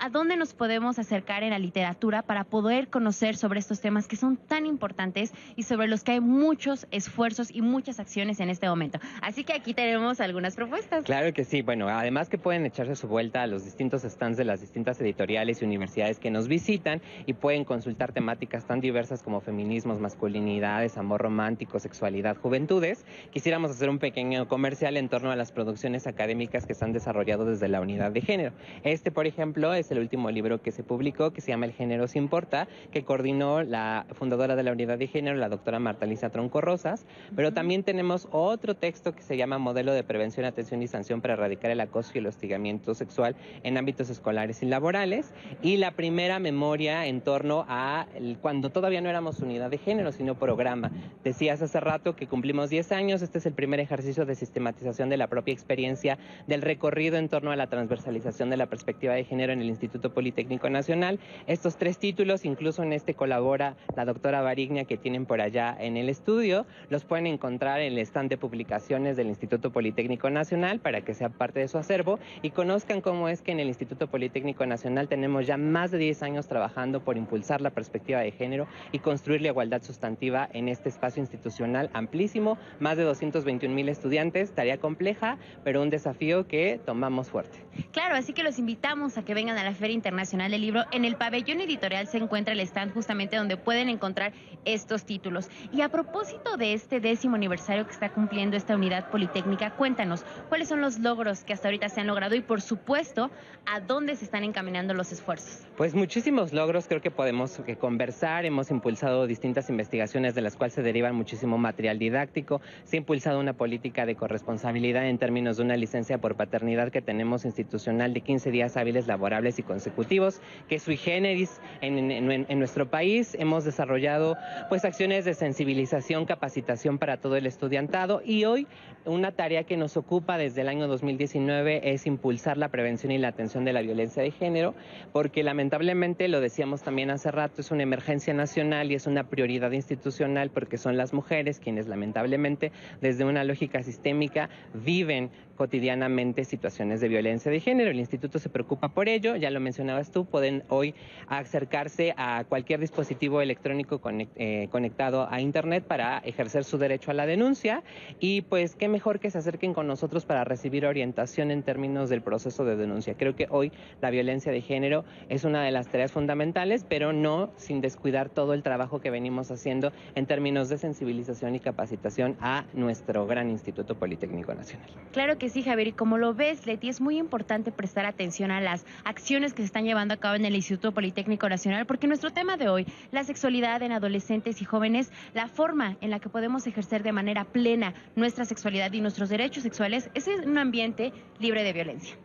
a dónde nos podemos acercar en la literatura para poder conocer sobre estos temas que son tan importantes y sobre los que hay muchos esfuerzos y muchas acciones en este momento. Así que aquí tenemos algunas propuestas. Claro que sí. Bueno, además que pueden echarse su vuelta a los distintos stands de las distintas editoriales y universidades que nos visitan y pueden consultar temáticas tan diversas como feminismos, masculinidades, amor romántico, sexualidad, juventudes. Quisiéramos hacer un pequeño comercial en torno a las producciones académicas que se han desarrollado desde la unidad de género. Este, por ejemplo, es el último libro que se publicó, que se llama El género se importa, que coordinó la fundadora de la unidad de género, la doctora Marta Lisa Tronco Rosas. Pero también tenemos otro texto que se llama Modelo de Prevención, Atención y Sanción para erradicar el acoso y el hostigamiento sexual en ámbitos escolares y laborales. Y la primera memoria en torno a cuando todavía no éramos unidad de género, sino programa. Decías hace rato que cumplimos 10 años, este es el primer ejercicio de sistematización de la propia experiencia del recorrido en torno a la transversalización de la perspectiva de género en el Instituto Politécnico Nacional. Estos tres títulos, incluso en este colabora la doctora Barignia que tienen por allá en el estudio, los pueden encontrar en el stand de publicaciones del Instituto Politécnico Nacional para que sea parte de su acervo y conozcan cómo es que en el Instituto Politécnico Nacional tenemos ya más de 10 años trabajando por impulsar la perspectiva de género y construir la igualdad sustantiva en este espacio institucional amplísimo, más de 221 mil estudiantes, tarea compleja, pero un desafío que tomamos fuerte. Claro, así que los invitamos a que vengan a la Feria Internacional del Libro. En el pabellón editorial se encuentra el stand justamente donde pueden encontrar estos títulos. Y a propósito de este décimo aniversario que está cumpliendo esta unidad politécnica, cuéntanos cuáles son los logros que hasta ahorita se han logrado y por supuesto a dónde se están encaminando los esfuerzos. Pues muchísimos logros creo que podemos eh, conversar. Hemos impulsado distintas investigaciones de las cuales se derivan muchísimo material didáctico. Se ha impulsado una política de corresponsabilidad en términos de una licencia por paternidad que tenemos institucional de 15 días hábiles laborables y consecutivos, que sui generis en, en, nuestro país. Hemos desarrollado pues acciones de sensibilización, capacitación para todo el estudiantado y hoy una tarea que nos ocupa desde el año 2019 es impulsar la prevención y la atención de la violencia de género, porque lamentablemente, lo decíamos también hace rato, es una emergencia nacional y es una prioridad institucional porque son las mujeres quienes lamentablemente desde una lógica sistémica viven cotidianamente situaciones de violencia de género. El instituto se preocupa por ello, ya lo mencionabas tú, pueden hoy acercarse a cualquier dispositivo electrónico eh, conectado a Internet para ejercer su derecho a la denuncia y pues qué mejor que se acerquen con nosotros para recibir orientación en términos del proceso de denuncia. Creo que hoy la violencia de género es una de las tareas fundamentales, pero no sin descuidar todo el trabajo que venimos haciendo en términos de sensibilización y capacitación a nuestro gran Instituto Politécnico Nacional. Claro que sí, Javier, y como lo ves, Leti, es muy importante prestar atención a las acciones que se están llevando a cabo en el Instituto Politécnico Nacional, porque nuestro tema de hoy, la sexualidad en adolescentes y jóvenes, la forma en la que podemos ejercer de manera plena nuestra sexualidad y nuestros derechos sexuales, es en un ambiente libre de violencia.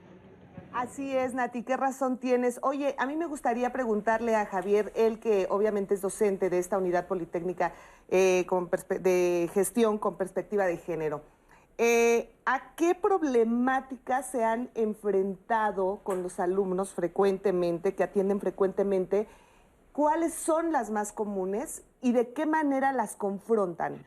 Así es, Nati, ¿qué razón tienes? Oye, a mí me gustaría preguntarle a Javier, él que obviamente es docente de esta unidad politécnica eh, de gestión con perspectiva de género. Eh, ¿A qué problemáticas se han enfrentado con los alumnos frecuentemente, que atienden frecuentemente? ¿Cuáles son las más comunes y de qué manera las confrontan?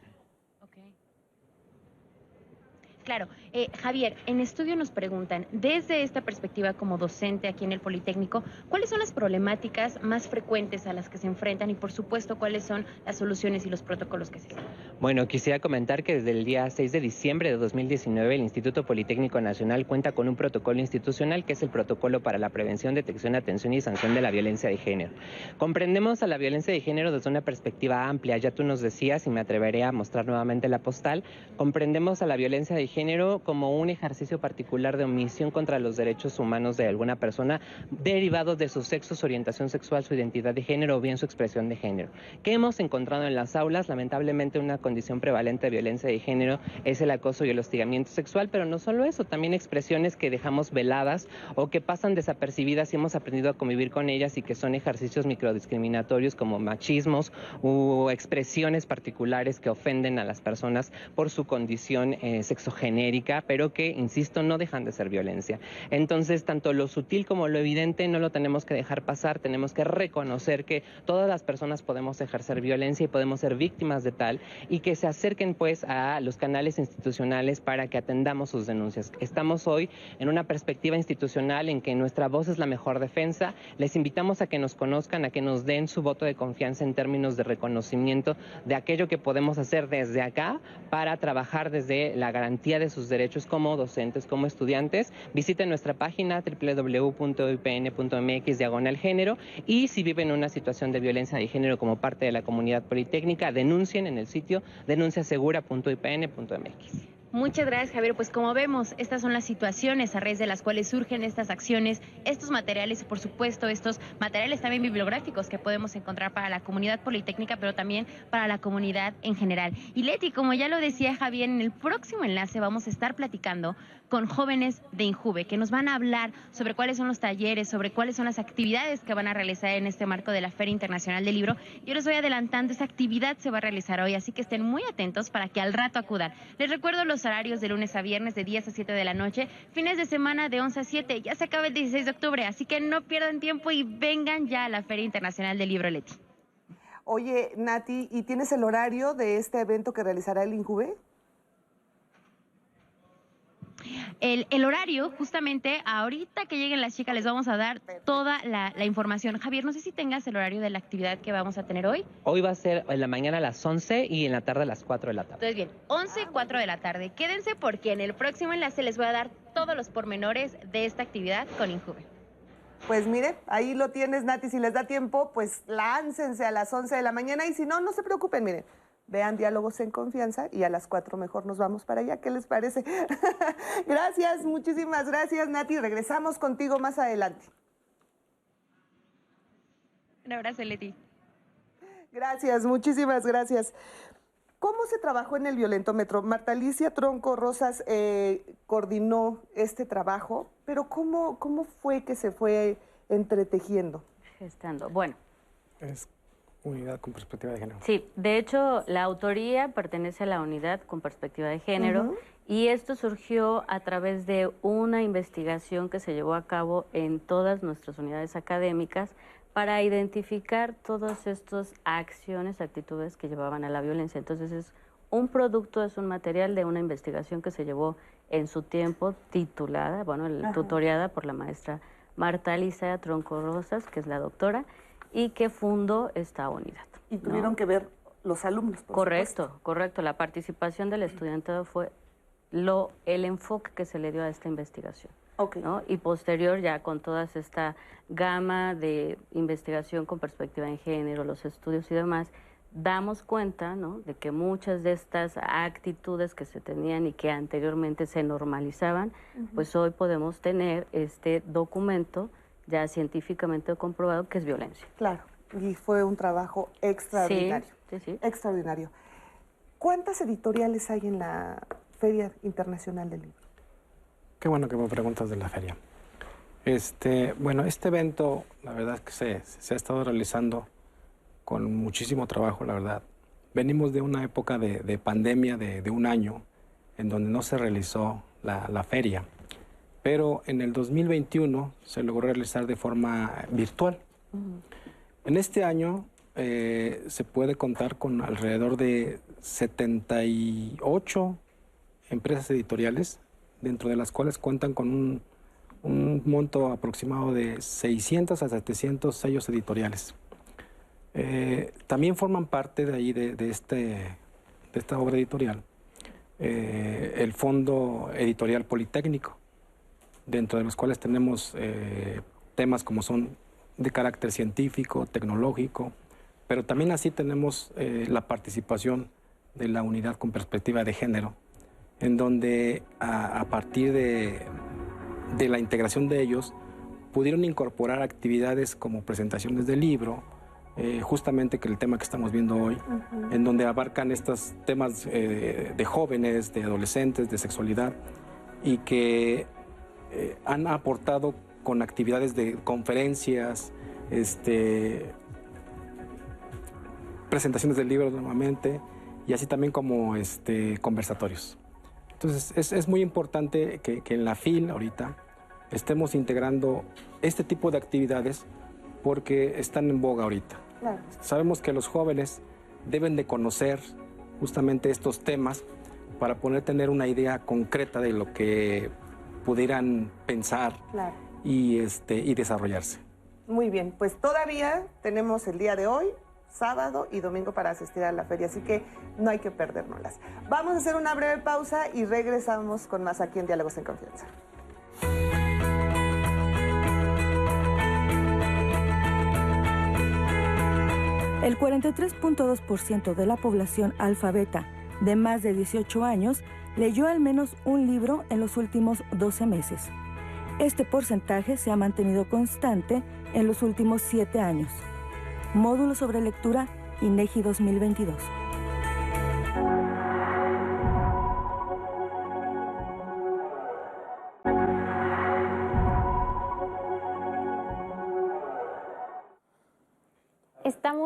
Claro, eh, Javier, en estudio nos preguntan, desde esta perspectiva como docente aquí en el Politécnico, ¿cuáles son las problemáticas más frecuentes a las que se enfrentan y por supuesto cuáles son las soluciones y los protocolos que se siguen? Bueno, quisiera comentar que desde el día 6 de diciembre de 2019 el Instituto Politécnico Nacional cuenta con un protocolo institucional que es el protocolo para la prevención, detección, atención y sanción de la violencia de género. Comprendemos a la violencia de género desde una perspectiva amplia, ya tú nos decías y me atreveré a mostrar nuevamente la postal, comprendemos a la violencia de género como un ejercicio particular de omisión contra los derechos humanos de alguna persona derivados de su sexo, su orientación sexual, su identidad de género o bien su expresión de género. ¿Qué hemos encontrado en las aulas? Lamentablemente una condición prevalente de violencia de género es el acoso y el hostigamiento sexual, pero no solo eso, también expresiones que dejamos veladas o que pasan desapercibidas y hemos aprendido a convivir con ellas y que son ejercicios microdiscriminatorios como machismos u expresiones particulares que ofenden a las personas por su condición eh, sexogénero pero que, insisto, no dejan de ser violencia. Entonces, tanto lo sutil como lo evidente no lo tenemos que dejar pasar, tenemos que reconocer que todas las personas podemos ejercer violencia y podemos ser víctimas de tal y que se acerquen pues a los canales institucionales para que atendamos sus denuncias. Estamos hoy en una perspectiva institucional en que nuestra voz es la mejor defensa. Les invitamos a que nos conozcan, a que nos den su voto de confianza en términos de reconocimiento de aquello que podemos hacer desde acá para trabajar desde la garantía de sus derechos como docentes, como estudiantes, visiten nuestra página www.ipn.mx diagonal género y si viven una situación de violencia de género como parte de la comunidad politécnica, denuncien en el sitio denunciasegura.ipn.mx. Muchas gracias, Javier. Pues como vemos, estas son las situaciones a raíz de las cuales surgen estas acciones, estos materiales y por supuesto estos materiales también bibliográficos que podemos encontrar para la comunidad politécnica, pero también para la comunidad en general. Y Leti, como ya lo decía Javier, en el próximo enlace vamos a estar platicando con jóvenes de Injuve que nos van a hablar sobre cuáles son los talleres, sobre cuáles son las actividades que van a realizar en este marco de la Feria Internacional del Libro. Yo les voy adelantando, esa actividad se va a realizar hoy, así que estén muy atentos para que al rato acudan. Les recuerdo los horarios de lunes a viernes de 10 a 7 de la noche, fines de semana de 11 a 7. Ya se acaba el 16 de octubre, así que no pierdan tiempo y vengan ya a la Feria Internacional del Libro Leti. Oye, Nati, ¿y tienes el horario de este evento que realizará el INJUVE? El, horario, justamente, ahorita que lleguen las chicas les vamos a dar toda la, información. Javier, no sé si tengas el horario de la actividad que vamos a tener hoy. Hoy va a ser en la mañana a las 11 y en la tarde a las 4 de la tarde. Entonces, bien, 11, 4 de la tarde. Quédense porque en el próximo enlace les voy a dar todos los pormenores de esta actividad con Injuve. Pues mire, ahí lo tienes, Nati. Si les da tiempo, pues láncense a las 11 de la mañana y si no, no se preocupen, miren vean diálogos en confianza y a las cuatro mejor nos vamos para allá. ¿Qué les parece? [LAUGHS] gracias, muchísimas gracias, Nati. Regresamos contigo más adelante. Un abrazo, Leti. Gracias, muchísimas gracias. ¿Cómo se trabajó en el violentómetro? Marta Alicia Tronco Rosas eh, coordinó este trabajo, pero ¿cómo, ¿cómo fue que se fue entretejiendo? Gestando. Bueno, Unidad con perspectiva de género. Sí, de hecho, la autoría pertenece a la unidad con perspectiva de género y esto surgió a través de una investigación que se llevó a cabo en todas nuestras unidades académicas para identificar todas estas acciones, actitudes que llevaban a la violencia. Entonces es un producto, es un material de una investigación que se llevó en su tiempo titulada, bueno, tutoriada por la maestra Marta Alicia Tronco Rosas, que es la doctora, y que fundó esta unidad. Y tuvieron que ver los alumnos. Por correcto, correcto. La participación del estudiantado fue lo, el enfoque que se le dio a esta investigación. Okay. ¿no? Y posterior ya con toda esta gama de investigación con perspectiva en género, los estudios y demás, damos cuenta ¿no? de que muchas de estas actitudes que se tenían y que anteriormente se normalizaban, pues hoy podemos tener este documento ya científicamente comprobado que es violencia. Claro, y fue un trabajo extraordinario. Sí, sí, Extraordinario. ¿Cuántas editoriales hay en la Feria Internacional del Libro? Qué bueno que me preguntas de la feria. Este, bueno, este evento, la verdad es que se, se ha estado realizando con muchísimo trabajo, la verdad. Venimos de una época de, pandemia de, un año en donde no se realizó la, feria, pero en el 2021 se logró realizar de forma virtual. En este año eh, se puede contar con alrededor de 78 empresas editoriales, dentro de las cuales cuentan con un, un monto aproximado de 600 a 700 sellos editoriales. Eh, también forman parte de ahí de, este, de esta obra editorial eh, el Fondo Editorial Politécnico, dentro de los cuales tenemos eh, temas como son de carácter científico, tecnológico, pero también así tenemos la participación de la unidad con perspectiva de género, en donde a, partir de, de la integración de ellos pudieron incorporar actividades como presentaciones de libro, eh, justamente que el tema que estamos viendo hoy, en donde abarcan estos temas eh, de jóvenes, de adolescentes, de sexualidad, y que eh, han aportado con actividades de conferencias, este, presentaciones del libro nuevamente, y así también como este, conversatorios. Entonces es, es muy importante que, que en la FIL ahorita estemos integrando este tipo de actividades porque están en boga ahorita. Sabemos que los jóvenes deben de conocer justamente estos temas para poder tener una idea concreta de lo que pudieran pensar y, este, y desarrollarse. Muy bien, pues todavía tenemos el día de hoy, sábado y domingo para asistir a la feria, así que no hay que perdérnoslas. Vamos a hacer una breve pausa y regresamos con más aquí en Diálogos en Confianza. El 43.2% de la población alfabeta de más de 18 años leyó al menos un libro en los últimos 12 meses. Este porcentaje se ha mantenido constante en los últimos 7 años. Módulo sobre lectura INEGI 2022.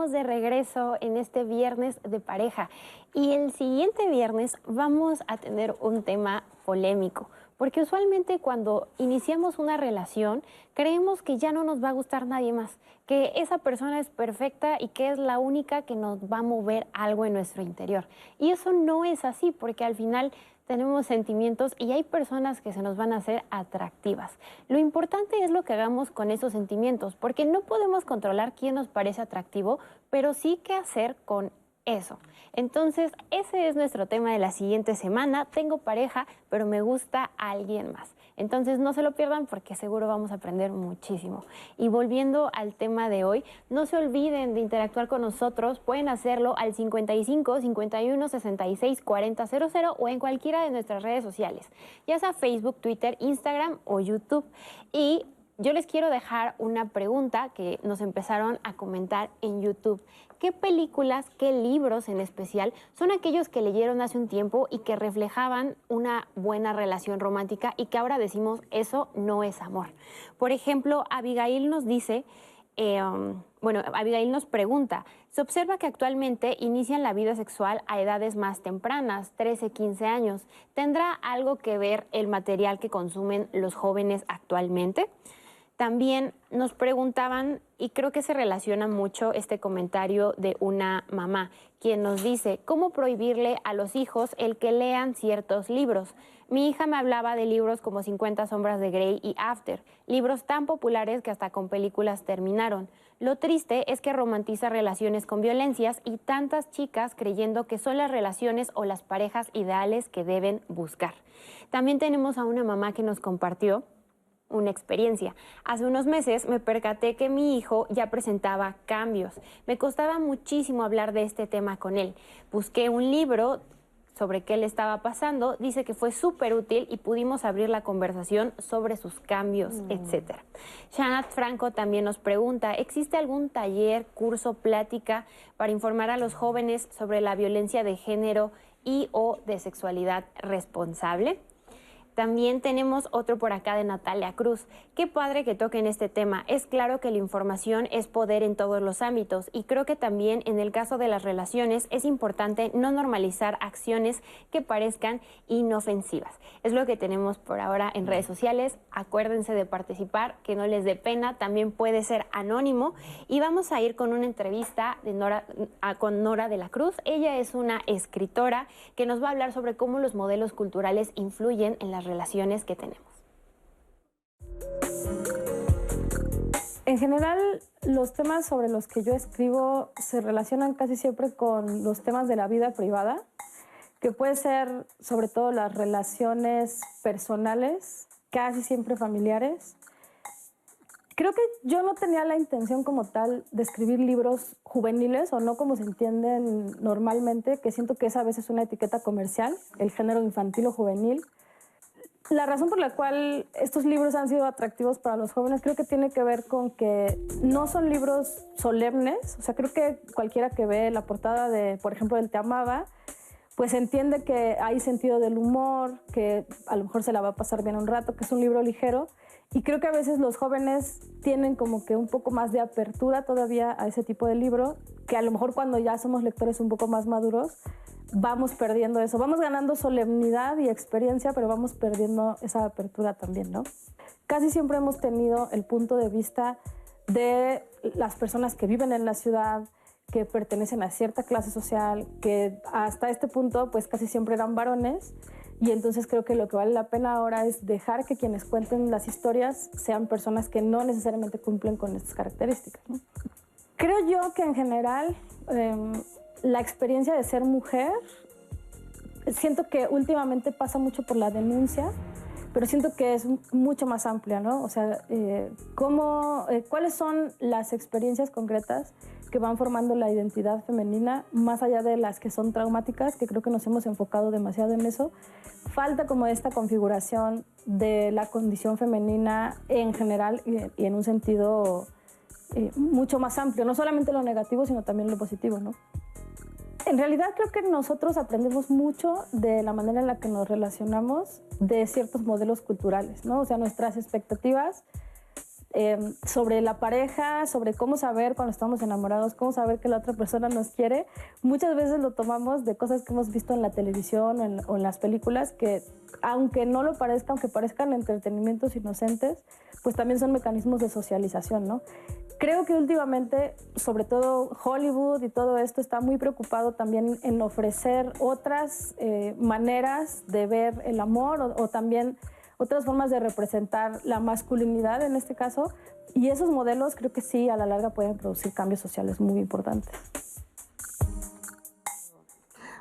De regreso en este viernes de pareja y el siguiente viernes vamos a tener un tema polémico, porque usualmente cuando iniciamos una relación creemos que ya no nos va a gustar nadie más, que esa persona es perfecta y que es la única que nos va a mover algo en nuestro interior. Y eso no es así, porque al final tenemos sentimientos y hay personas que se nos van a hacer atractivas. Lo importante es lo que hagamos con esos sentimientos, porque no podemos controlar quién nos parece atractivo, pero sí qué hacer con eso. Entonces, ese es nuestro tema de la siguiente semana. Tengo pareja, pero me gusta alguien más. Entonces no se lo pierdan porque seguro vamos a aprender muchísimo. Y volviendo al tema de hoy, no se olviden de interactuar con nosotros. Pueden hacerlo al 55 51 66 40 00 o en cualquiera de nuestras redes sociales, ya sea Facebook, Twitter, Instagram o YouTube. Y yo les quiero dejar una pregunta que nos empezaron a comentar en YouTube. ¿Qué películas, qué libros en especial son aquellos que leyeron hace un tiempo y que reflejaban una buena relación romántica y que ahora decimos eso no es amor? Por ejemplo, Abigail nos dice um, bueno, Abigail nos pregunta, se observa que actualmente inician la vida sexual a edades más tempranas, 13, 15 años. ¿Tendrá algo que ver el material que consumen los jóvenes actualmente? También nos preguntaban, y creo que se relaciona mucho este comentario de una mamá, quien nos dice, ¿cómo prohibirle a los hijos el que lean ciertos libros? Mi hija me hablaba de libros como 50 sombras de Grey y After, libros tan populares que hasta con películas terminaron. Lo triste es que romantiza relaciones con violencias y tantas chicas creyendo que son las relaciones o las parejas ideales que deben buscar. También tenemos a una mamá que nos compartió una experiencia. Hace unos meses me percaté que mi hijo ya presentaba cambios. Me costaba muchísimo hablar de este tema con él. Busqué un libro sobre qué le estaba pasando, dice que fue súper útil y pudimos abrir la conversación sobre sus cambios, mm. etc. Shanat Franco también nos pregunta, ¿existe algún taller, curso, plática para informar a los jóvenes sobre la violencia de género y o de sexualidad responsable? También tenemos otro por acá de Natalia Cruz. Qué padre que toquen este tema. Es claro que la información es poder en todos los ámbitos y creo que también en el caso de las relaciones es importante no normalizar acciones que parezcan inofensivas. Es lo que tenemos por ahora en redes sociales. Acuérdense de participar, que no les dé pena. También puede ser anónimo. Y vamos a ir con una entrevista de Nora, con Nora de la Cruz. Ella es una escritora que nos va a hablar sobre cómo los modelos culturales influyen en las relaciones que tenemos. En general, los temas sobre los que yo escribo se relacionan casi siempre con los temas de la vida privada, que puede ser sobre todo las relaciones personales, casi siempre familiares. Creo que yo no tenía la intención como tal de escribir libros juveniles o no como se entienden normalmente, que siento que esa a veces es una etiqueta comercial, el género infantil o juvenil. La razón por la cual estos libros han sido atractivos para los jóvenes creo que tiene que ver con que no son libros solemnes. O sea, creo que cualquiera que ve la portada de, por ejemplo, del Te Amaba, pues entiende que hay sentido del humor, que a lo mejor se la va a pasar bien un rato, que es un libro ligero. Y creo que a veces los jóvenes tienen como que un poco más de apertura todavía a ese tipo de libro, que a lo mejor cuando ya somos lectores un poco más maduros, vamos perdiendo eso. Vamos ganando solemnidad y experiencia, pero vamos perdiendo esa apertura también, ¿no? Casi siempre hemos tenido el punto de vista de las personas que viven en la ciudad, que pertenecen a cierta clase social, que hasta este punto pues casi siempre eran varones. Y entonces creo que lo que vale la pena ahora es dejar que quienes cuenten las historias sean personas que no necesariamente cumplen con estas características. Creo yo que en general em, la experiencia de ser mujer, siento que últimamente pasa mucho por la denuncia, pero siento que es mucho más amplia, ¿no? O sea, eh, ¿cómo, eh, ¿cuáles son las experiencias concretas que van formando la identidad femenina, más allá de las que son traumáticas, que creo que nos hemos enfocado demasiado en eso? Falta como esta configuración de la condición femenina en general y, y en un sentido eh, mucho más amplio, no solamente lo negativo, sino también lo positivo, ¿no? En realidad creo que nosotros aprendemos mucho de la manera en la que nos relacionamos de ciertos modelos culturales, ¿no? O sea, nuestras expectativas em, sobre la pareja, sobre cómo saber cuando estamos enamorados, cómo saber que la otra persona nos quiere, muchas veces lo tomamos de cosas que hemos visto en la televisión o en, o en las películas que, aunque no lo parezca, aunque parezcan entretenimientos inocentes, pues también son mecanismos de socialización, ¿no? Creo que últimamente, sobre todo Hollywood y todo esto, está muy preocupado también en ofrecer otras eh, maneras de ver el amor o, también otras formas de representar la masculinidad en este caso. Y esos modelos creo que sí, a la larga pueden producir cambios sociales muy importantes.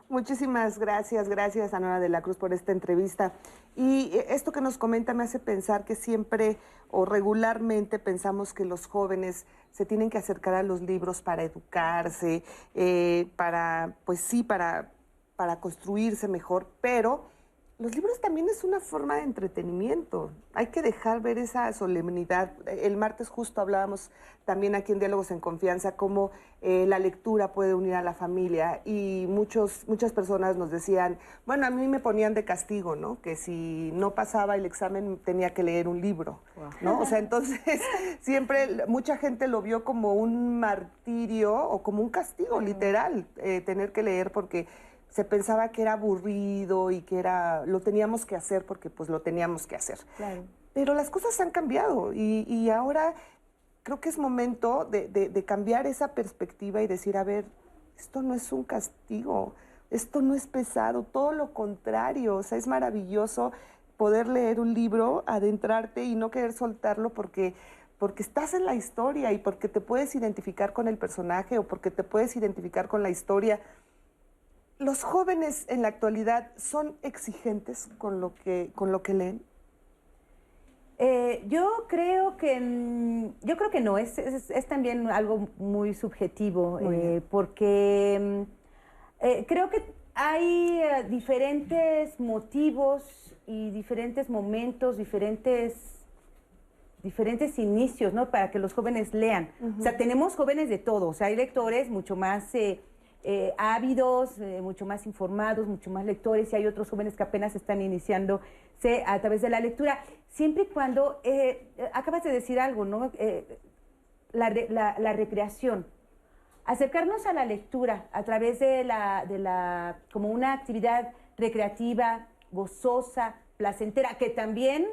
Muchísimas gracias, gracias a Nora de la Cruz por esta entrevista. Y eh, esto que nos comenta me hace pensar que siempre o regularmente pensamos que los jóvenes se tienen que acercar a los libros para educarse, eh, para, pues sí, para, para construirse mejor, pero los libros también es una forma de entretenimiento. Hay que dejar ver esa solemnidad. El martes justo hablábamos también aquí en Diálogos en Confianza cómo eh, la lectura puede unir a la familia y muchos, muchas personas nos decían, bueno, a mí me ponían de castigo, ¿no? Que si no pasaba el examen tenía que leer un libro, ¿no? O sea, entonces [LAUGHS] siempre mucha gente lo vio como un martirio o como un castigo, literal, eh, tener que leer porque se pensaba que era aburrido y que era lo teníamos que hacer porque pues lo teníamos que hacer. Pero las cosas han cambiado y, ahora creo que es momento de, cambiar esa perspectiva y decir, a ver, esto no es un castigo, esto no es pesado, todo lo contrario, o sea, es maravilloso poder leer un libro, adentrarte y no querer soltarlo porque porque estás en la historia y porque te puedes identificar con el personaje o porque te puedes identificar con la historia ¿Los jóvenes en la actualidad son exigentes con lo que, con lo que leen? Eh, yo creo que yo creo que no, es, también algo muy subjetivo, eh, porque mm, eh, creo que hay diferentes motivos y diferentes momentos, diferentes diferentes inicios, ¿no? Para que los jóvenes lean. O sea, tenemos jóvenes de todo, o sea, hay lectores mucho más eh, ávidos, eh, mucho más informados, mucho más lectores, y hay otros jóvenes que apenas están iniciando a través de la lectura, siempre y cuando, eh, acabas de decir algo, ¿no? La, recreación. Acercarnos a la lectura a través de la, de la, como una actividad recreativa, gozosa, placentera, que también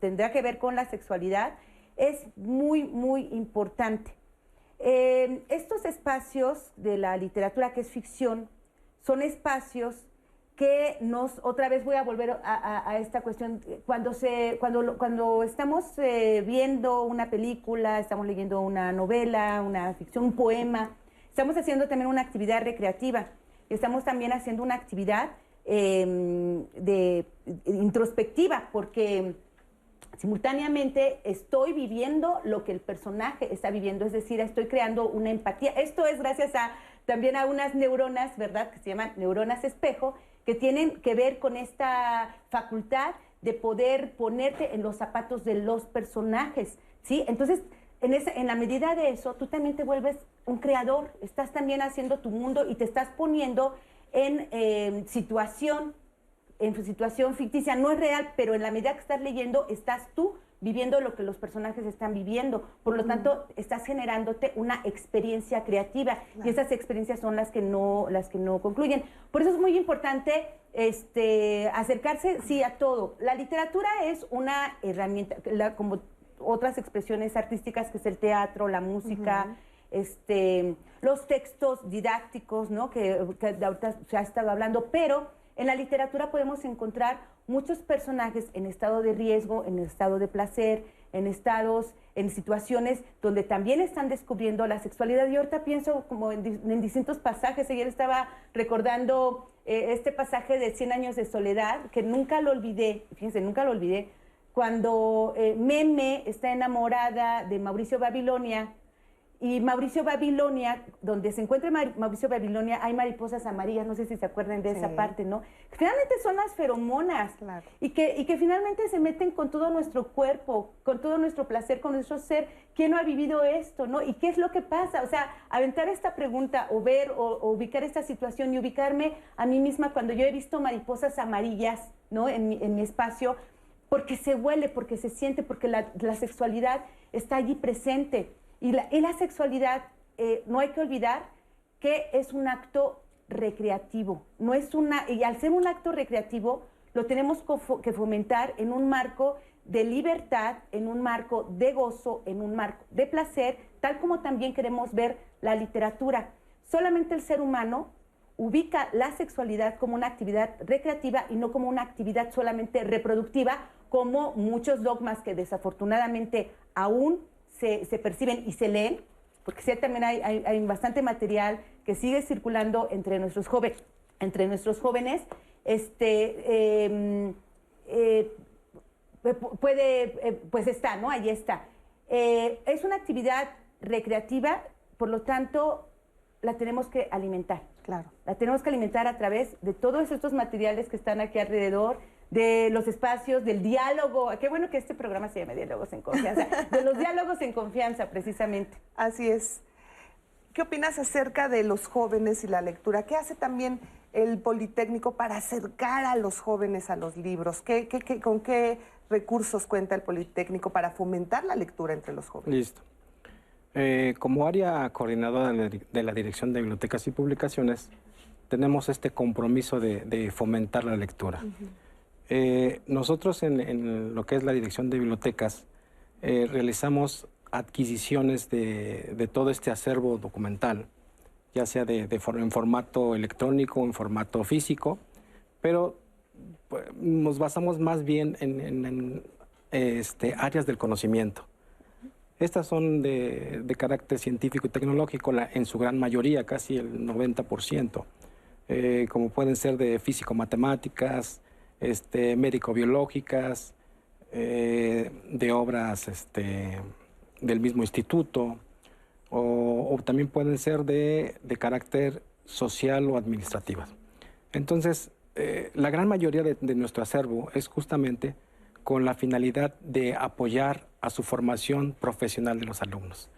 tendrá que ver con la sexualidad, es muy, muy importante. Eh, estos espacios de la literatura que es ficción son espacios que nos, otra vez voy a volver a, esta cuestión, cuando, se, cuando, cuando estamos eh, viendo una película, estamos leyendo una novela, una ficción, un poema, estamos haciendo también una actividad recreativa, estamos también haciendo una actividad em, de, introspectiva, porque simultáneamente estoy viviendo lo que el personaje está viviendo, es decir, estoy creando una empatía. Esto es gracias a también a unas neuronas, ¿verdad? Que se llaman neuronas espejo, que tienen que ver con esta facultad de poder ponerte en los zapatos de los personajes, ¿sí? Entonces, en, en la medida de eso, tú también te vuelves un creador, estás también haciendo tu mundo y te estás poniendo en eh, situación en su situación ficticia, no es real, pero en la medida que estás leyendo, estás tú viviendo lo que los personajes están viviendo. Por lo tanto, estás generándote una experiencia creativa y esas experiencias son las que no las que no concluyen. Por eso es muy importante este acercarse sí a todo. La literatura es una herramienta como otras expresiones artísticas que es el teatro, la música, este los textos didácticos, ¿no? Que, que ahorita se ha estado hablando, pero en la literatura podemos encontrar muchos personajes en estado de riesgo, en estado de placer, en estados, en situaciones donde también están descubriendo la sexualidad. Y ahorita pienso como en, distintos pasajes. Ayer estaba recordando eh, este pasaje de Cien años de soledad, que nunca lo olvidé, fíjense, nunca lo olvidé, cuando eh, Meme está enamorada de Mauricio Babilonia, y Mauricio Babilonia, donde se encuentra Mauricio Babilonia, hay mariposas amarillas, no sé si se acuerdan de esa parte, ¿no? Finalmente son las feromonas y, que, y que finalmente se meten con todo nuestro cuerpo, con todo nuestro placer, con nuestro ser. ¿Quién no ha vivido esto, no? ¿Y qué es lo que pasa? O sea, aventar esta pregunta o ver o, ubicar esta situación y ubicarme a mí misma cuando yo he visto mariposas amarillas, ¿no? En mi, en mi espacio, porque se huele, porque se siente, porque la, la sexualidad está allí presente. Y la, sexualidad, eh, no hay que olvidar que es un acto recreativo. No es una, y al ser un acto recreativo, lo tenemos que fomentar en un marco de libertad, en un marco de gozo, en un marco de placer, tal como también queremos ver la literatura. Solamente el ser humano ubica la sexualidad como una actividad recreativa y no como una actividad solamente reproductiva, como muchos dogmas que desafortunadamente aún se, perciben y se leen, porque sí, también hay, bastante material que sigue circulando entre nuestros jóvenes, entre nuestros jóvenes, este, em, eh, puede, eh, pues está, ¿no? Ahí está. Eh, es una actividad recreativa, por lo tanto, la tenemos que alimentar. Claro. La tenemos que alimentar a través de todos estos materiales que están aquí alrededor, de los espacios, del diálogo. Qué bueno que este programa se llame Diálogos en Confianza. [LAUGHS] De los diálogos en confianza, precisamente. Así es. ¿Qué opinas acerca de los jóvenes y la lectura? ¿Qué hace también el Politécnico para acercar a los jóvenes a los libros? ¿Qué, qué, qué, ¿Con qué recursos cuenta el Politécnico para fomentar la lectura entre los jóvenes? Listo. Eh, como área coordinadora de la Dirección de Bibliotecas y Publicaciones, tenemos este compromiso de, fomentar la lectura. Eh, nosotros en, lo que es la Dirección de Bibliotecas eh, realizamos adquisiciones de, todo este acervo documental, ya sea de, en formato electrónico o en formato físico, pero pues, nos basamos más bien en, este, áreas del conocimiento. Estas son de, carácter científico y tecnológico, en su gran mayoría, casi el 90%, eh, como pueden ser de físico-matemáticas, este, médico-biológicas, eh, de obras este, del mismo instituto, o, también pueden ser de, carácter social o administrativas. Entonces, eh, la gran mayoría de, nuestro acervo es justamente con la finalidad de apoyar a su formación profesional de los alumnos.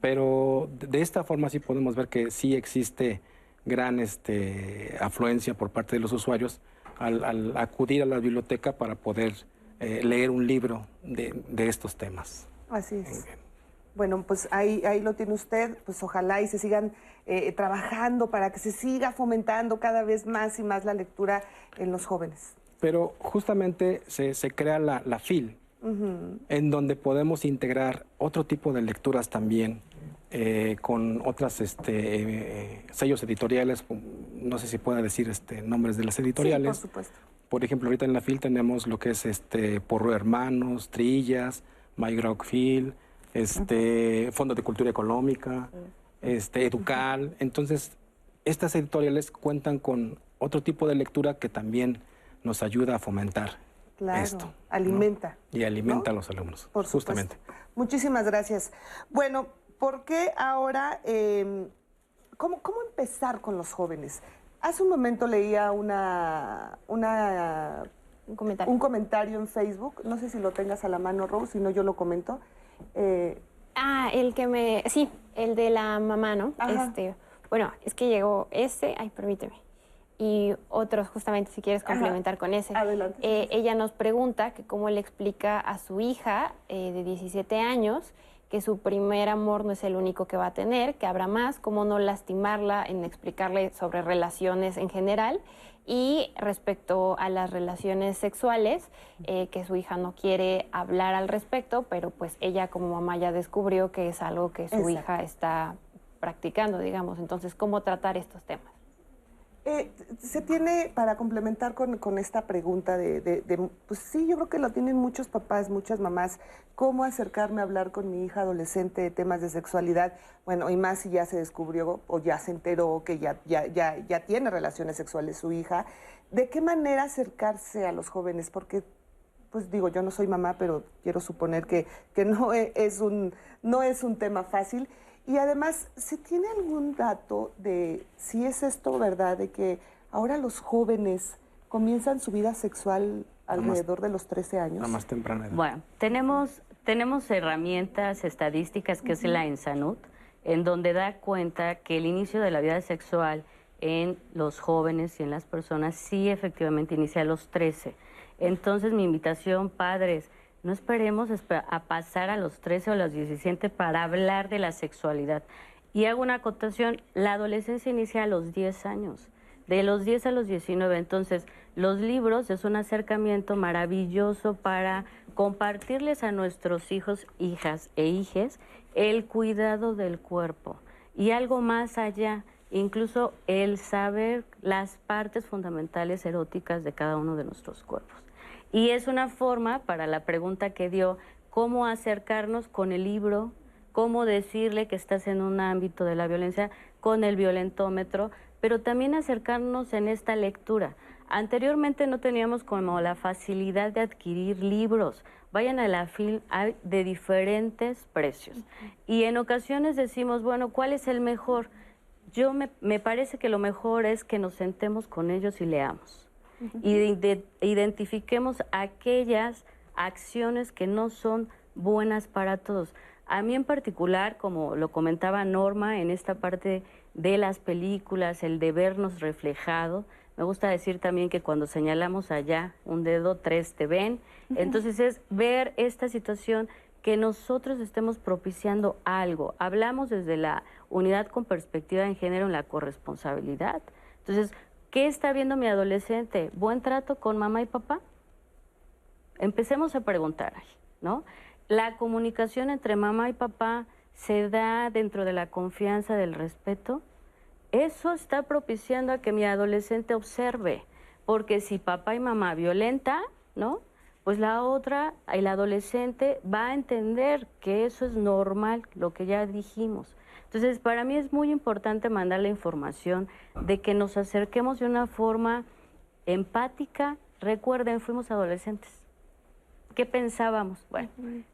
Pero de esta forma sí podemos ver que sí existe gran este, afluencia por parte de los usuarios al, acudir a la biblioteca para poder eh, leer un libro de, estos temas. Así es. Bueno, pues ahí, ahí lo tiene usted, pues ojalá y se sigan eh, trabajando para que se siga fomentando cada vez más y más la lectura en los jóvenes. Pero justamente se, crea la, FIL, en donde podemos integrar otro tipo de lecturas también, eh, con otras este, eh, sellos editoriales, no sé si pueda decir este, nombres de las editoriales. por supuesto. Por ejemplo, ahorita en la FIL tenemos lo que es este, Porro Hermanos, Trillas, My Phil, este, Fondo de Cultura Económica, este, Educal. Entonces, estas editoriales cuentan con otro tipo de lectura que también nos ayuda a fomentar claro, esto. Alimenta. Y alimenta a los alumnos. Por justamente. Muchísimas gracias. Bueno, ¿por qué ahora, em, cómo, cómo empezar con los jóvenes? Hace un momento leía una, una un comentario. un comentario en Facebook, no sé si lo tengas a la mano, Rose, si no yo lo comento, eh, ah, el que me... Sí, el de la mamá, ¿no? Este, bueno, es que llegó ese... Ay, permíteme. Y otros, justamente, si quieres complementar con ese. Adelante. Eh, ella nos pregunta que cómo le explica a su hija eh, de 17 años que su primer amor no es el único que va a tener, que habrá más, cómo no lastimarla en explicarle sobre relaciones en general y respecto a las relaciones sexuales, eh, que su hija no quiere hablar al respecto, pero pues ella como mamá ya descubrió que es algo que su hija está practicando, digamos. Entonces, ¿cómo tratar estos temas? Eh, se tiene, para complementar con, esta pregunta de, pues sí, yo creo que lo tienen muchos papás, muchas mamás, cómo acercarme a hablar con mi hija adolescente de temas de sexualidad, bueno, y más si ya se descubrió o ya se enteró que ya, ya, ya, ya tiene relaciones sexuales su hija, ¿de qué manera acercarse a los jóvenes? Porque, pues digo, yo no soy mamá, pero quiero suponer que, que no, e, es un, no es un tema fácil. Y además, ¿se tiene algún dato de si es esto verdad, de que ahora los jóvenes comienzan su vida sexual alrededor de los 13 años? A más temprana edad. Bueno, tenemos, tenemos herramientas estadísticas que es la ENSANUT, en donde da cuenta que el inicio de la vida sexual en los jóvenes y en las personas sí efectivamente inicia a los 13. Entonces mi invitación, padres, no esperemos a pasar a los 13 o los 17 para hablar de la sexualidad. Y hago una acotación, la adolescencia inicia a los 10 años, de los 10 a los 19. Entonces, los libros es un acercamiento maravilloso para compartirles a nuestros hijos, hijas e hijes el cuidado del cuerpo y algo más allá, incluso el saber las partes fundamentales eróticas de cada uno de nuestros cuerpos. Y es una forma, para la pregunta que dio, cómo acercarnos con el libro, cómo decirle que estás en un ámbito de la violencia con el violentómetro, pero también acercarnos en esta lectura. Anteriormente no teníamos como la facilidad de adquirir libros. Vayan a la FIL, hay de diferentes precios. Y en ocasiones decimos, bueno, ¿cuál es el mejor? yo me, me parece que lo mejor es que nos sentemos con ellos y leamos. Y de- identifiquemos aquellas acciones que no son buenas para todos. A mí en particular, como lo comentaba Norma en esta parte de las películas, el de vernos reflejado, me gusta decir también que cuando señalamos allá un dedo, tres te ven. Entonces es ver esta situación que nosotros estemos propiciando algo. Hablamos desde la unidad con perspectiva en género en la corresponsabilidad. Entonces, ¿qué está viendo mi adolescente? ¿Buen trato con mamá y papá? Empecemos a preguntar ¿no? La comunicación entre mamá y papá se da dentro de la confianza, del respeto. Eso está propiciando a que mi adolescente observe, porque si papá y mamá violenta, ¿no? Pues la otra, el adolescente va a entender que eso es normal, lo que ya dijimos. Entonces, para mí es muy importante mandar la información de que nos acerquemos de una forma empática. Recuerden, fuimos adolescentes. ¿Qué pensábamos? Bueno,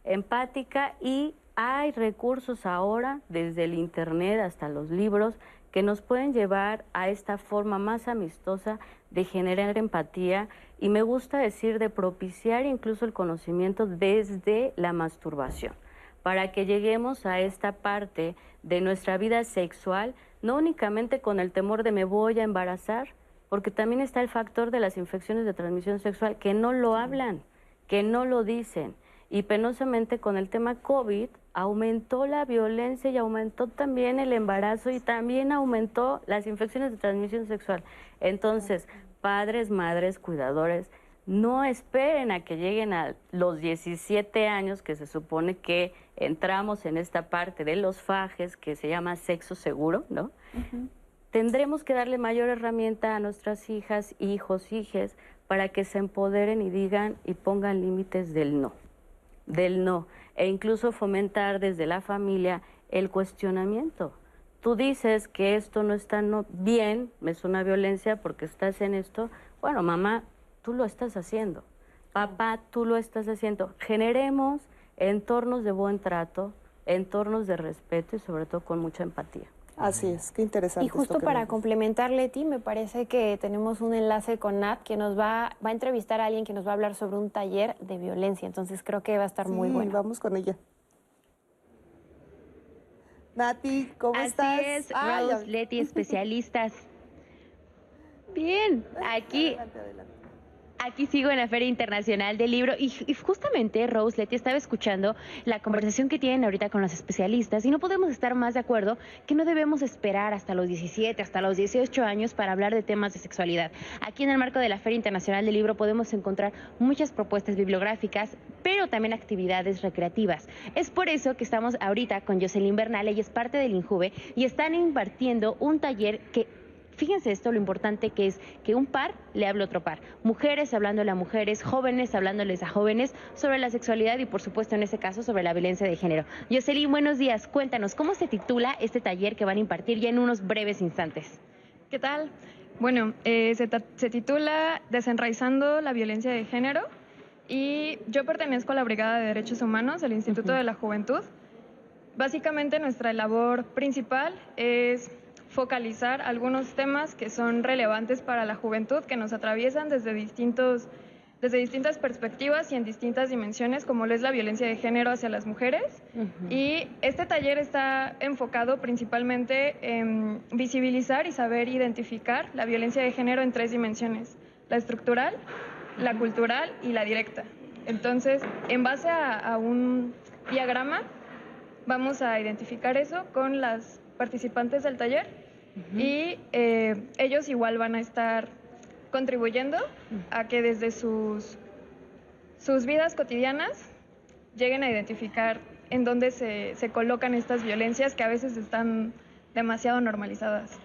empática y hay recursos ahora, desde el Internet hasta los libros, que nos pueden llevar a esta forma más amistosa de generar empatía y me gusta decir de propiciar incluso el conocimiento desde la masturbación, para que lleguemos a esta parte de nuestra vida sexual, no únicamente con el temor de me voy a embarazar, porque también está el factor de las infecciones de transmisión sexual que no lo hablan, que no lo dicen. Y penosamente con el tema COVID aumentó la violencia y aumentó también el embarazo y también aumentó las infecciones de transmisión sexual. Entonces, padres, madres, cuidadores, no esperen a que lleguen a los 17 años que se supone que entramos en esta parte de los fajes que se llama sexo seguro, ¿no? Tendremos que darle mayor herramienta a nuestras hijas, hijos, hijes, para que se empoderen y digan y pongan límites del no, del no, e incluso fomentar desde la familia el cuestionamiento. Tú dices que esto no está no- bien, es una violencia porque estás en esto. Bueno, mamá, tú lo estás haciendo. Papá, tú lo estás haciendo. Generemos entornos de buen trato, entornos de respeto y sobre todo con mucha empatía. Así es, qué interesante. Y justo esto que para nos- complementar, Leti, me parece que tenemos un enlace con Nat que nos va, va a entrevistar a alguien que nos va a hablar sobre un taller de violencia. Entonces creo que va a estar muy bueno. Vamos con ella. Nati, ¿cómo Así estás? es, Ay, Rose, a- Leti, [LAUGHS] especialistas. Bien, aquí Adelante, adelante. Aquí sigo en la Feria Internacional del Libro y, justamente Rose Leti estaba escuchando la conversación que tienen ahorita con los especialistas y no podemos estar más de acuerdo que no debemos esperar hasta los 17, hasta los 18 años para hablar de temas de sexualidad. Aquí en el marco de la Feria Internacional del Libro podemos encontrar muchas propuestas bibliográficas, pero también actividades recreativas. Es por eso que estamos ahorita con Jocelyn Bernal, ella es parte del INJUVE y están impartiendo un taller que Fíjense esto, lo importante que es que un par le hable a otro par. Mujeres hablándole a mujeres, jóvenes hablándoles a jóvenes sobre la sexualidad y por supuesto en ese caso sobre la violencia de género. Jocelyn, buenos días. Cuéntanos, ¿cómo se titula este taller que van a impartir ya en unos breves instantes? ¿Qué tal? Bueno, eh, se, se titula Desenraizando la violencia de género y yo pertenezco a la Brigada de Derechos Humanos del Instituto de la Juventud. Básicamente nuestra labor principal es focalizar algunos temas que son relevantes para la juventud, que nos atraviesan desde distintos desde distintas perspectivas y en distintas dimensiones, como lo es la violencia de género hacia las mujeres. Y este taller está enfocado principalmente en visibilizar y saber identificar la violencia de género en tres dimensiones, la estructural, la cultural y la directa. Entonces, en base a, a un diagrama, vamos a identificar eso con las participantes del taller y eh, ellos igual van a estar contribuyendo a que desde sus, sus vidas cotidianas lleguen a identificar en dónde se, se colocan estas violencias que a veces están demasiado normalizadas.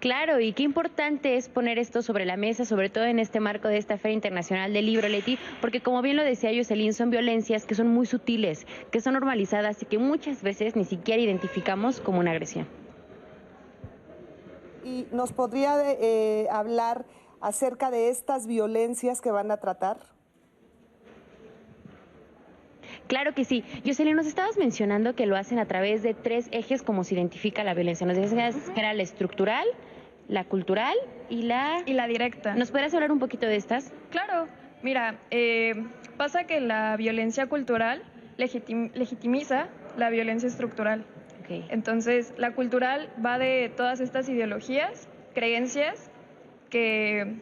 Claro, y qué importante es poner esto sobre la mesa, sobre todo en este marco de esta Feria Internacional del Libro, Leti, porque como bien lo decía Jocelyn, son violencias que son muy sutiles, que son normalizadas y que muchas veces ni siquiera identificamos como una agresión. ¿Y nos podría eh, hablar acerca de estas violencias que van a tratar? Claro que sí. Jocelyn, nos estabas mencionando que lo hacen a través de tres ejes como se identifica la violencia. Nos decías que era la estructural, la cultural y la... Y la directa. ¿Nos podrías hablar un poquito de estas? Claro. Mira, eh, pasa que la violencia cultural legitimiza la violencia estructural. Entonces, la cultural va de todas estas ideologías, creencias que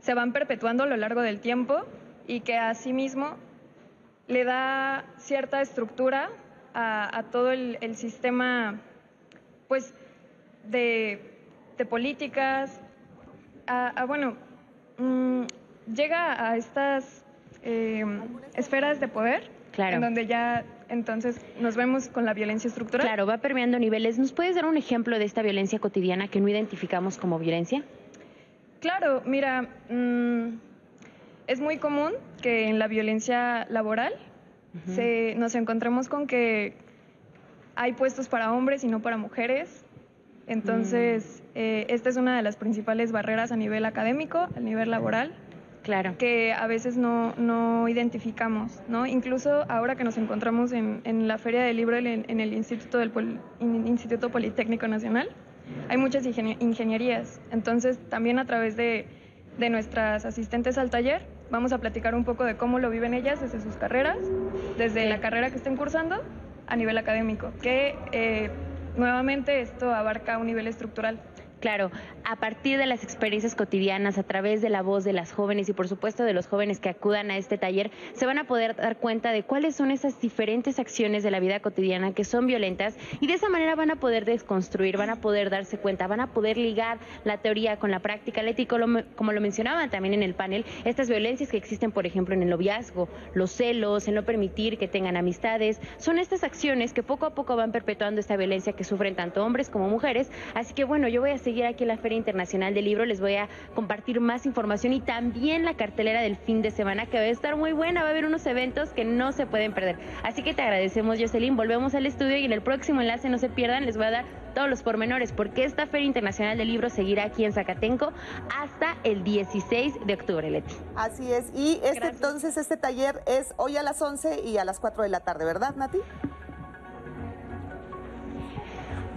se van perpetuando a lo largo del tiempo y que asimismo le da cierta estructura a, todo el, sistema pues de, políticas, a, bueno, mm, llega a estas eh, esferas de poder claro. en donde ya entonces nos vemos con la violencia estructural. Claro, va permeando niveles. ¿Nos puedes dar un ejemplo de esta violencia cotidiana que no identificamos como violencia? Claro, mira, mm, es muy común que en la violencia laboral nos encontremos con que hay puestos para hombres y no para mujeres. Entonces, mm. eh, esta es una de las principales barreras a nivel académico, a nivel laboral. Claro. Que a veces no, no identificamos, ¿no? Incluso ahora que nos encontramos en, en la Feria del Libro en, el Instituto, del Instituto Politécnico Nacional, hay muchas ingenierías. Entonces, también a través de, de nuestras asistentes al taller, vamos a platicar un poco de cómo lo viven ellas desde sus carreras, desde la carrera que estén cursando a nivel académico, que eh, nuevamente esto abarca un nivel estructural. Claro, a partir de las experiencias cotidianas, a través de la voz de las jóvenes y por supuesto de los jóvenes que acudan a este taller, se van a poder dar cuenta de cuáles son esas diferentes acciones de la vida cotidiana que son violentas y de esa manera van a poder desconstruir, van a poder darse cuenta, van a poder ligar la teoría con la práctica, Leti, como lo mencionaban también en el panel, estas violencias que existen, por ejemplo, en el noviazgo, los celos, en no permitir que tengan amistades, son estas acciones que poco a poco van perpetuando esta violencia que sufren tanto hombres como mujeres. Así que bueno, yo voy a seguir aquí en la Feria Internacional del Libro. Les voy a compartir más información y también la cartelera del fin de semana que va a estar muy buena. Va a haber unos eventos que no se pueden perder. Así que te agradecemos, Jocelyn. Volvemos al estudio y en el próximo enlace no se pierdan. Les voy a dar todos los pormenores porque esta Feria Internacional del Libro seguirá aquí en Zacatenco hasta el 16 de octubre, Leti. Así es. Y este, entonces este taller es hoy a las 11 y a las 4 de la tarde, ¿verdad, Nati?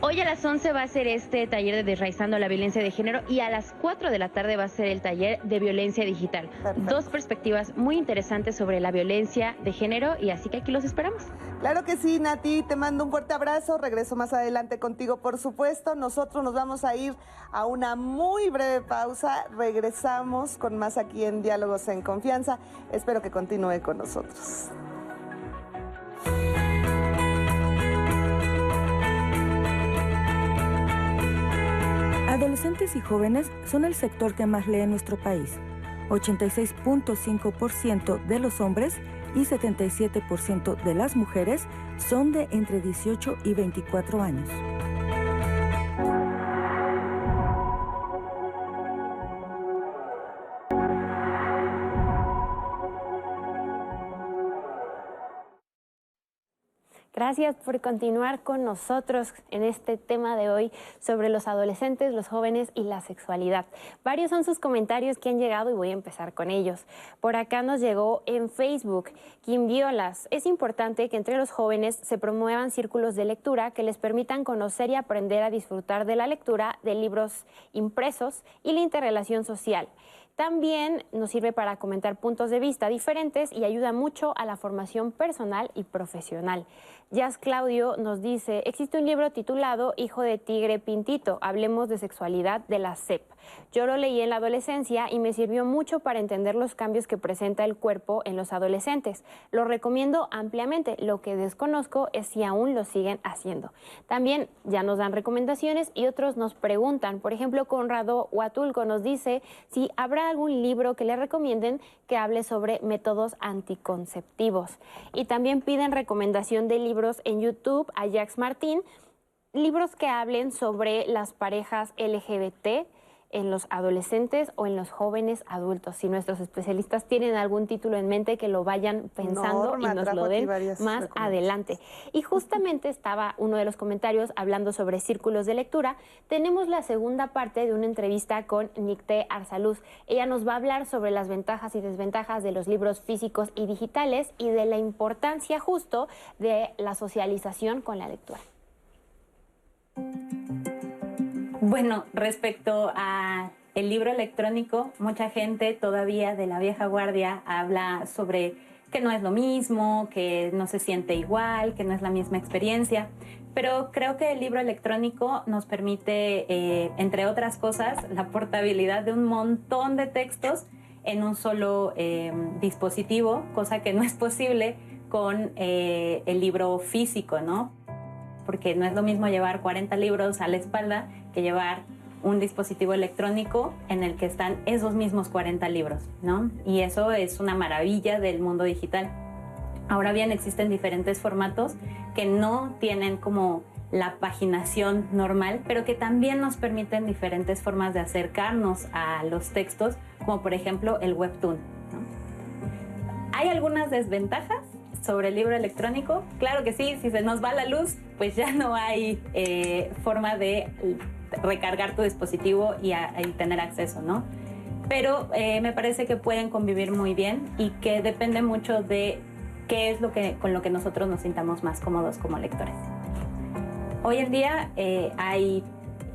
Hoy a las 11 va a ser este taller de Desraizando la Violencia de Género y a las 4 de la tarde va a ser el taller de Violencia Digital. Dos perspectivas muy interesantes sobre la violencia de género y así que aquí los esperamos. Claro que sí, Nati, te mando un fuerte abrazo. Regreso más adelante contigo, por supuesto. Nosotros nos vamos a ir a una muy breve pausa. Regresamos con más aquí en Diálogos en Confianza. Espero que continúe con nosotros. Adolescentes y jóvenes son el sector que más lee en nuestro país. 86.5% de los hombres y 77% de las mujeres son de entre 18 y 24 años. Gracias por continuar con nosotros en este tema de hoy sobre los adolescentes, los jóvenes y la sexualidad. Varios son sus comentarios que han llegado y voy a empezar con ellos. Por acá nos llegó en Facebook, Kim Violas. Es importante que entre los jóvenes se promuevan círculos de lectura que les permitan conocer y aprender a disfrutar de la lectura de libros impresos y la interrelación social. También nos sirve para comentar puntos de vista diferentes y ayuda mucho a la formación personal y profesional. Jazz Claudio nos dice, existe un libro titulado Hijo de Tigre Pintito, hablemos de sexualidad de la CEP. Yo lo leí en la adolescencia y me sirvió mucho para entender los cambios que presenta el cuerpo en los adolescentes. Lo recomiendo ampliamente. Lo que desconozco es si aún lo siguen haciendo. También ya nos dan recomendaciones y otros nos preguntan. Por ejemplo, Conrado Huatulco nos dice si habrá algún libro que le recomienden que hable sobre métodos anticonceptivos. Y también piden recomendación de libros en YouTube a Jax Martín, libros que hablen sobre las parejas LGBT en los adolescentes o en los jóvenes adultos. Si nuestros especialistas tienen algún título en mente, que lo vayan pensando y nos lo den más adelante. Y justamente estaba uno de los comentarios hablando sobre círculos de lectura. Tenemos la segunda parte de una entrevista con Nicté Arsaluz. Ella nos va a hablar sobre las ventajas y desventajas de los libros físicos y digitales y de la importancia justo de la socialización con la lectura. Bueno, respecto a el libro electrónico, mucha gente todavía de la vieja guardia habla sobre que no es lo mismo, que no se siente igual, que no es la misma experiencia. Pero creo que el libro electrónico nos permite, eh, entre otras cosas, la portabilidad de un montón de textos en un solo eh, dispositivo, cosa que no es posible con eh, el libro físico, ¿no? Porque no es lo mismo llevar 40 libros a la espalda que llevar un dispositivo electrónico en el que están esos mismos 40 libros, ¿no? Y eso es una maravilla del mundo digital. Ahora bien, existen diferentes formatos que no tienen como la paginación normal, pero que también nos permiten diferentes formas de acercarnos a los textos, como por ejemplo el webtoon. Hay algunas desventajas sobre el libro electrónico. Claro que sí, si se nos va la luz, pues ya no hay eh, forma de recargar tu dispositivo y, tener acceso, ¿no? Pero eh, me parece que pueden convivir muy bien y que depende mucho de qué es lo que, con lo que nosotros nos sintamos más cómodos como lectores. Hoy en día eh, hay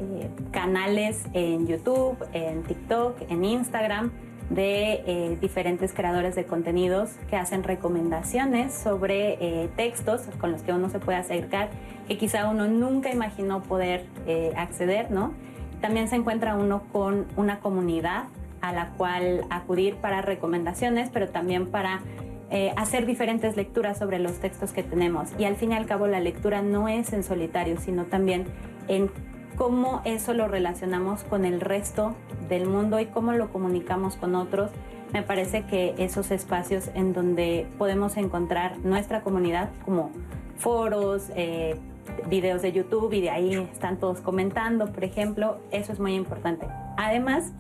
eh, canales en YouTube, en TikTok, en Instagram de diferentes creadores de contenidos que hacen recomendaciones sobre textos con los que uno se puede acercar que quizá uno nunca imaginó poder eh, acceder, ¿no? También se encuentra uno con una comunidad a la cual acudir para recomendaciones, pero también para eh, hacer diferentes lecturas sobre los textos que tenemos. Y al fin y al cabo la lectura no es en solitario, sino también en cómo eso lo relacionamos con el resto del mundo y cómo lo comunicamos con otros. Me parece que esos espacios en donde podemos encontrar nuestra comunidad como foros, eh, videos de YouTube y de ahí están todos comentando, por ejemplo, eso es muy importante. Además,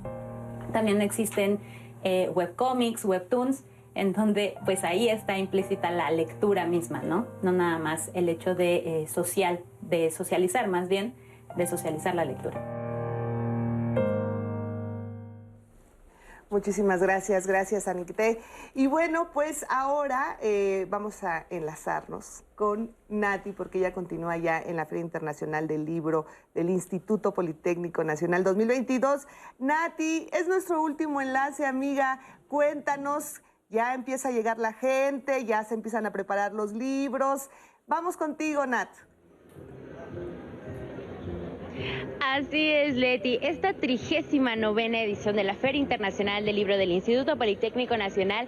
también existen eh, webcomics, webtoons, en donde pues ahí está implícita la lectura misma, ¿no? No nada más el hecho de eh, social, de socializar más bien, de socializar la lectura. Muchísimas gracias, gracias Aniquité. Y bueno, pues ahora eh, vamos a enlazarnos con Nati, porque ella continúa ya en la Feria Internacional del Libro del Instituto Politécnico Nacional 2022. Nati, es nuestro último enlace, amiga. Cuéntanos, ya empieza a llegar la gente, ya se empiezan a preparar los libros. Vamos contigo, Nat. Así es, Leti. Esta trigésima novena edición de la Feria Internacional del Libro del Instituto Politécnico Nacional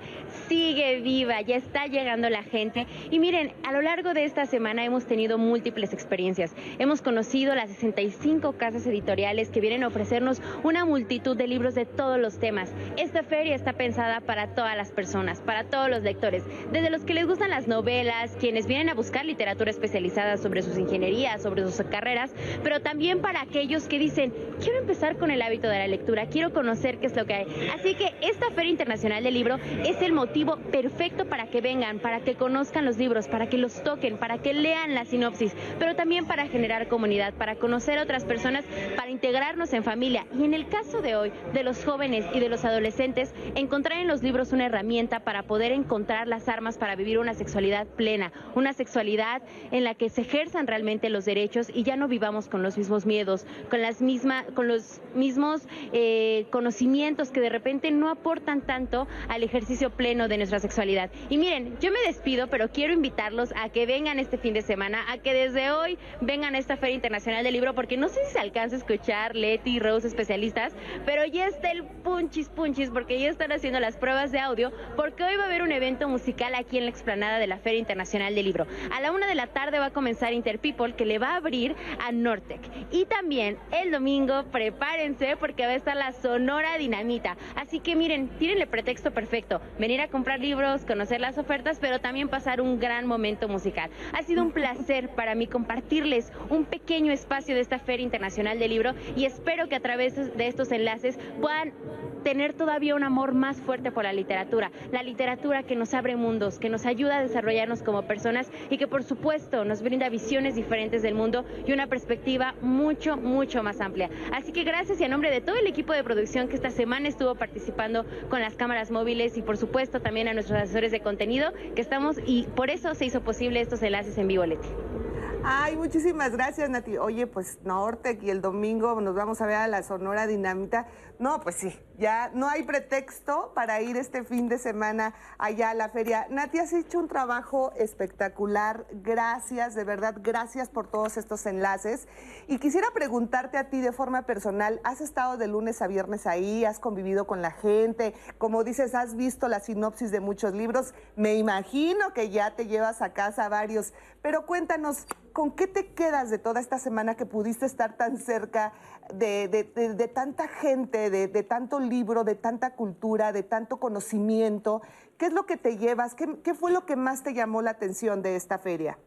sigue viva, ya está llegando la gente. Y miren, a lo largo de esta semana hemos tenido múltiples experiencias. Hemos conocido las 65 casas editoriales que vienen a ofrecernos una multitud de libros de todos los temas. Esta feria está pensada para todas las personas, para todos los lectores, desde los que les gustan las novelas, quienes vienen a buscar literatura especializada sobre sus ingenierías, sobre sus carreras, pero también para aquellos que dicen, quiero empezar con el hábito de la lectura, quiero conocer qué es lo que hay. Así que esta Feria Internacional del Libro es el motivo perfecto para que vengan, para que conozcan los libros, para que los toquen, para que lean la sinopsis, pero también para generar comunidad, para conocer a otras personas, para integrarnos en familia. Y en el caso de hoy, de los jóvenes y de los adolescentes, encontrar en los libros una herramienta para poder encontrar las armas para vivir una sexualidad plena, una sexualidad en la que se ejerzan realmente los derechos y ya no vivamos con los mismos miedos, con, las misma, con los mismos eh, conocimientos que de repente no aportan tanto al ejercicio pleno de nuestra sexualidad. Y miren, yo me despido, pero quiero invitarlos a que vengan este fin de semana, a que desde hoy vengan a esta Feria Internacional del Libro, porque no sé si se alcanza a escuchar Leti y Rose especialistas, pero ya está el punchis punchis, porque ya están haciendo las pruebas de audio, porque hoy va a haber un evento musical aquí en la explanada de la Feria Internacional del Libro. A la una de la tarde va a comenzar Interpeople, que le va a abrir a Nortec. Y también bien, el domingo prepárense porque va a estar la Sonora Dinamita. Así que miren, tírenle pretexto perfecto. Venir a comprar libros, conocer las ofertas, pero también pasar un gran momento musical. Ha sido un placer para mí compartirles un pequeño espacio de esta Feria Internacional del Libro y espero que a través de estos enlaces puedan tener todavía un amor más fuerte por la literatura. La literatura que nos abre mundos, que nos ayuda a desarrollarnos como personas y que por supuesto nos brinda visiones diferentes del mundo y una perspectiva mucho, mucho más amplia. Así que gracias y a nombre de todo el equipo de producción que esta semana estuvo participando con las cámaras móviles y por supuesto también a nuestros asesores de contenido que estamos y por eso se hizo posible estos enlaces en vivo, Leti. Ay, muchísimas gracias, Nati. Oye, pues Nortec y el domingo nos vamos a ver a la Sonora Dinamita. No, pues sí, ya no hay pretexto para ir este fin de semana allá a la feria. Nati, has hecho un trabajo espectacular. Gracias, de verdad, gracias por todos estos enlaces. Y quisiera preguntarte a ti de forma personal, ¿has estado de lunes a viernes ahí? ¿Has convivido con la gente? Como dices, has visto la sinopsis de muchos libros. Me imagino que ya te llevas a casa varios. Pero cuéntanos, ¿con qué te quedas de toda esta semana que pudiste estar tan cerca de, tanta gente, de, tanto libro, de tanta cultura, de tanto conocimiento. ¿Qué es lo que te llevas? ¿Qué, qué fue lo que más te llamó la atención de esta feria?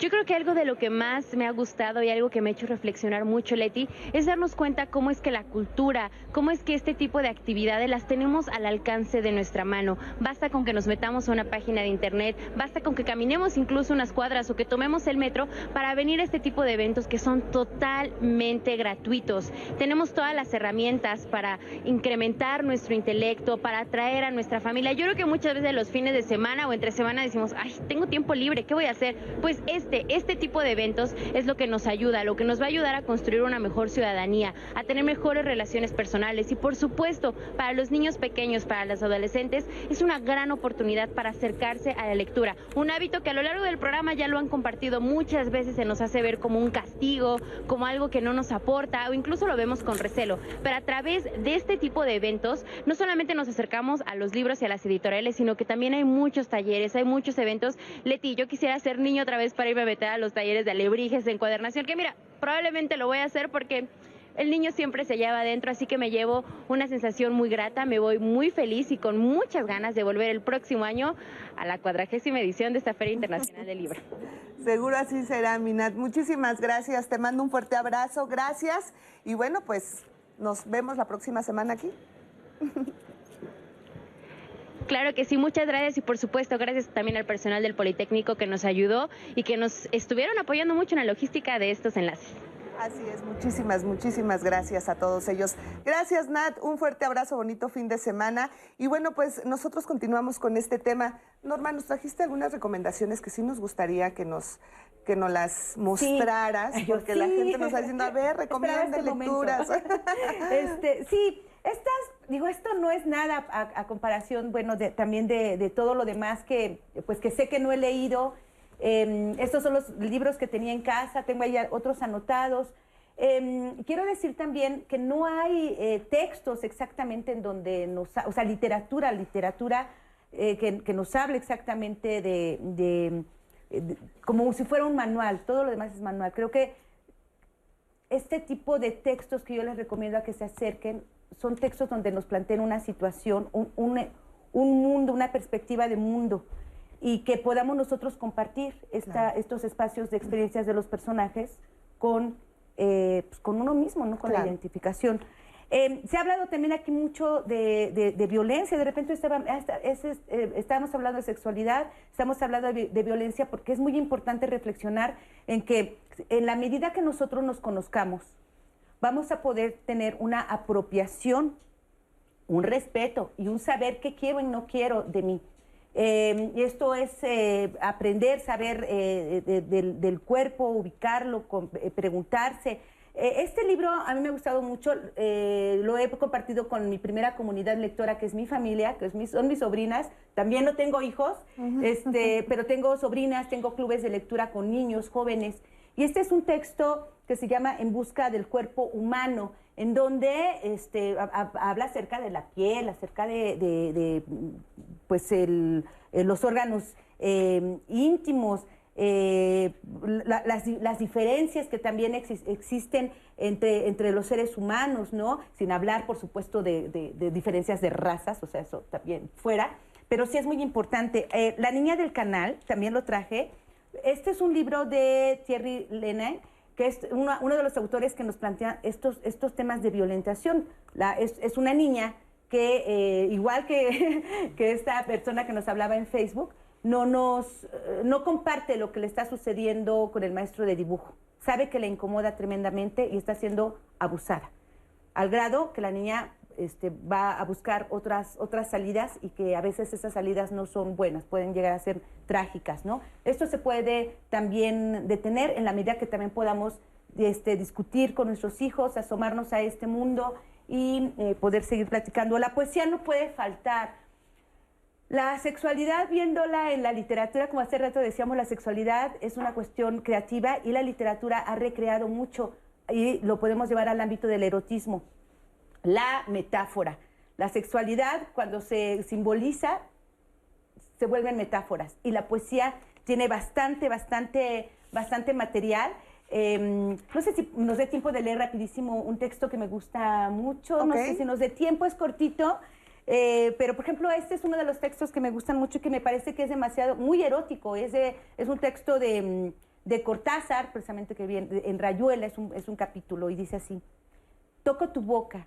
Yo creo que algo de lo que más me ha gustado y algo que me ha hecho reflexionar mucho, Leti, es darnos cuenta cómo es que la cultura, cómo es que este tipo de actividades las tenemos al alcance de nuestra mano. Basta con que nos metamos a una página de internet, basta con que caminemos incluso unas cuadras o que tomemos el metro para venir a este tipo de eventos que son totalmente gratuitos. Tenemos todas las herramientas para incrementar nuestro intelecto, para atraer a nuestra familia. Yo creo que muchas veces los fines de semana o entre semana decimos, ay, tengo tiempo libre, ¿qué voy a hacer? Pues es este, este, tipo de eventos es lo que nos ayuda, lo que nos va a ayudar a construir una mejor ciudadanía, a tener mejores relaciones personales y por supuesto para los niños pequeños, para los adolescentes, es una gran oportunidad para acercarse a la lectura. Un hábito que a lo largo del programa ya lo han compartido muchas veces, se nos hace ver como un castigo, como algo que no nos aporta o incluso lo vemos con recelo. Pero a través de este tipo de eventos, no solamente nos acercamos a los libros y a las editoriales, sino que también hay muchos talleres, hay muchos eventos. Leti, yo quisiera ser niño otra vez para ir a meter a los talleres de alebrijes, de encuadernación, que mira, probablemente lo voy a hacer porque el niño siempre se lleva adentro, así que me llevo una sensación muy grata, me voy muy feliz y con muchas ganas de volver el próximo año a la cuadragésima edición de esta Feria Internacional del Libro. Seguro así será, Minat. Muchísimas gracias, te mando un fuerte abrazo, gracias y bueno, pues nos vemos la próxima semana aquí. [LAUGHS] Claro que sí, muchas gracias y por supuesto gracias también al personal del Politécnico que nos ayudó y que nos estuvieron apoyando mucho en la logística de estos enlaces. Así es, muchísimas, muchísimas gracias a todos ellos. Gracias, Nat, un fuerte abrazo, bonito fin de semana. Y bueno, pues nosotros continuamos con este tema. Norma, nos trajiste algunas recomendaciones que sí nos gustaría que nos, que nos las mostraras, [LAUGHS] porque la gente nos está diciendo, a ver, recomienda este lecturas. [LAUGHS] este, sí, estas, digo, esto no es nada a, comparación, bueno, también de, todo lo demás que, pues que sé que no he leído. Em, estos son los libros que tenía en casa, tengo ahí otros anotados. Em, quiero decir también que no hay eh, textos exactamente en donde nos, o sea, literatura, literatura eh, que, nos hable exactamente de, de, como si fuera un manual, todo lo demás es manual. Creo que este tipo de textos que yo les recomiendo a que se acerquen son textos donde nos plantean una situación, un, mundo, una perspectiva de mundo y que podamos nosotros compartir estos espacios de experiencias de los personajes con, eh, pues, con uno mismo, ¿no? con la identificación. Eh, se ha hablado también aquí mucho de, violencia, de repente eh, estábamos hablando de sexualidad, estamos hablando de, de, violencia porque es muy importante reflexionar en que en la medida que nosotros nos conozcamos, vamos a poder tener una apropiación, un respeto y un saber qué quiero y no quiero de mí. Eh, esto es eh, aprender, saber eh, del, cuerpo, ubicarlo, preguntarse. este libro a mí me ha gustado mucho, lo he compartido con mi primera comunidad lectora, que es mi familia, que son mis sobrinas. También no tengo hijos, este, [LAUGHS] pero tengo sobrinas, tengo clubes de lectura con niños, jóvenes. Y este es un texto que se llama En busca del cuerpo humano, en donde este, habla acerca de la piel, acerca de, pues el, los órganos eh, íntimos. eh, las, diferencias que también existen entre, entre los seres humanos, ¿no? Sin hablar, por supuesto, de, de, diferencias de razas, o sea, eso también fuera, pero sí es muy importante. Eh, la niña del canal, también lo traje. Este es un libro de Thierry Lenin, que es uno, uno de los autores que nos plantea estos, estos temas de violentación. La, es, es una niña que, eh, igual que, [LAUGHS] que esta persona que nos hablaba en Facebook, no nos eh, no comparte lo que le está sucediendo con el maestro de dibujo. Sabe que le incomoda tremendamente y está siendo abusada. Al grado que la niña este, va a buscar otras, otras salidas y que a veces esas salidas no son buenas, pueden llegar a ser trágicas, ¿no? Esto se puede también detener en la medida que también podamos este, discutir con nuestros hijos, asomarnos a este mundo y eh, poder seguir platicando. La poesía no puede faltar la sexualidad, viéndola en la literatura, como hace rato decíamos, la sexualidad es una cuestión creativa y la literatura ha recreado mucho y lo podemos llevar al ámbito del erotismo. La metáfora. La sexualidad, cuando se simboliza, se vuelven metáforas. Y la poesía tiene bastante, bastante, bastante material. Em, no sé si nos dé tiempo de leer rapidísimo un texto que me gusta mucho. No sé si nos dé tiempo, es cortito. Eh, pero, por ejemplo, este es uno de los textos que me gustan mucho y que me parece que es demasiado, muy erótico. Es, es un texto de, de, Cortázar, precisamente que viene en Rayuela, es un, es un capítulo, y dice así, toco tu boca,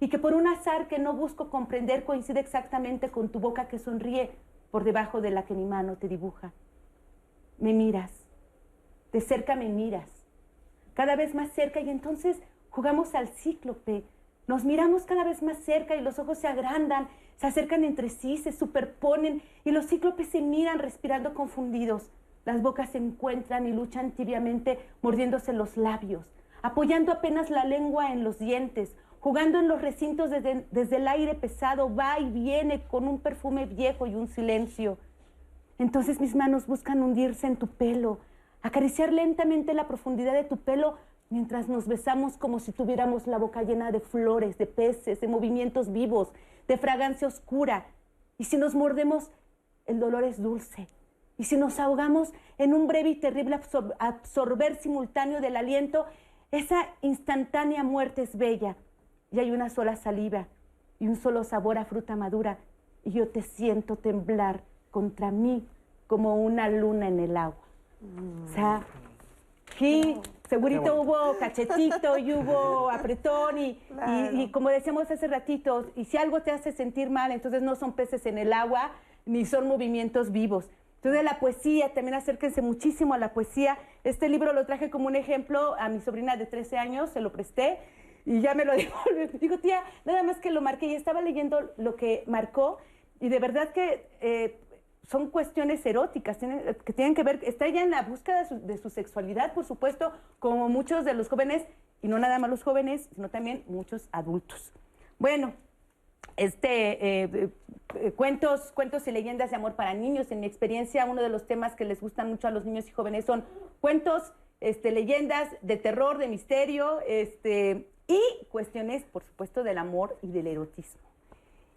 y que por un azar que no busco comprender coincide exactamente con tu boca que sonríe por debajo de la que mi mano te dibuja. Me miras, de cerca me miras, cada vez más cerca y entonces jugamos al cíclope, nos miramos cada vez más cerca y los ojos se agrandan se acercan entre sí, se superponen y los cíclopes se miran respirando confundidos. Las bocas se encuentran y luchan tibiamente mordiéndose los labios, apoyando apenas la lengua en los dientes, jugando en los recintos desde, desde el aire pesado, va y viene con un perfume viejo y un silencio. Entonces mis manos buscan hundirse en tu pelo, acariciar lentamente la profundidad de tu pelo mientras nos besamos como si tuviéramos la boca llena de flores, de peces, de movimientos vivos, de fragancia oscura. Y si nos mordemos, el dolor es dulce. Y si nos ahogamos en un breve y terrible absorber simultáneo del aliento, esa instantánea muerte es bella. Y hay una sola saliva y un solo sabor a fruta madura. Y yo te siento temblar contra mí como una luna en el agua. O sea, aquí Segurito hubo cachetito y hubo [LAUGHS] apretón y, y, como decíamos hace ratito, y si algo te hace sentir mal, entonces no son peces en el agua ni son movimientos vivos. Entonces la poesía, también acérquense muchísimo a la poesía. Este libro lo traje como un ejemplo a mi sobrina de 13 años, se lo presté y ya me lo [LAUGHS] dijo. Digo, tía, nada más que lo marqué y estaba leyendo lo que marcó y de verdad que eh, son cuestiones eróticas, que tienen que ver, está ella en la búsqueda de su, sexualidad, por supuesto, como muchos de los jóvenes, y no nada más los jóvenes, sino también muchos adultos. Bueno, este, eh, eh, cuentos, cuentos y leyendas de amor para niños, en mi experiencia, uno de los temas que les gustan mucho a los niños y jóvenes son cuentos, este, leyendas de terror, de misterio, este, y cuestiones, por supuesto, del amor y del erotismo.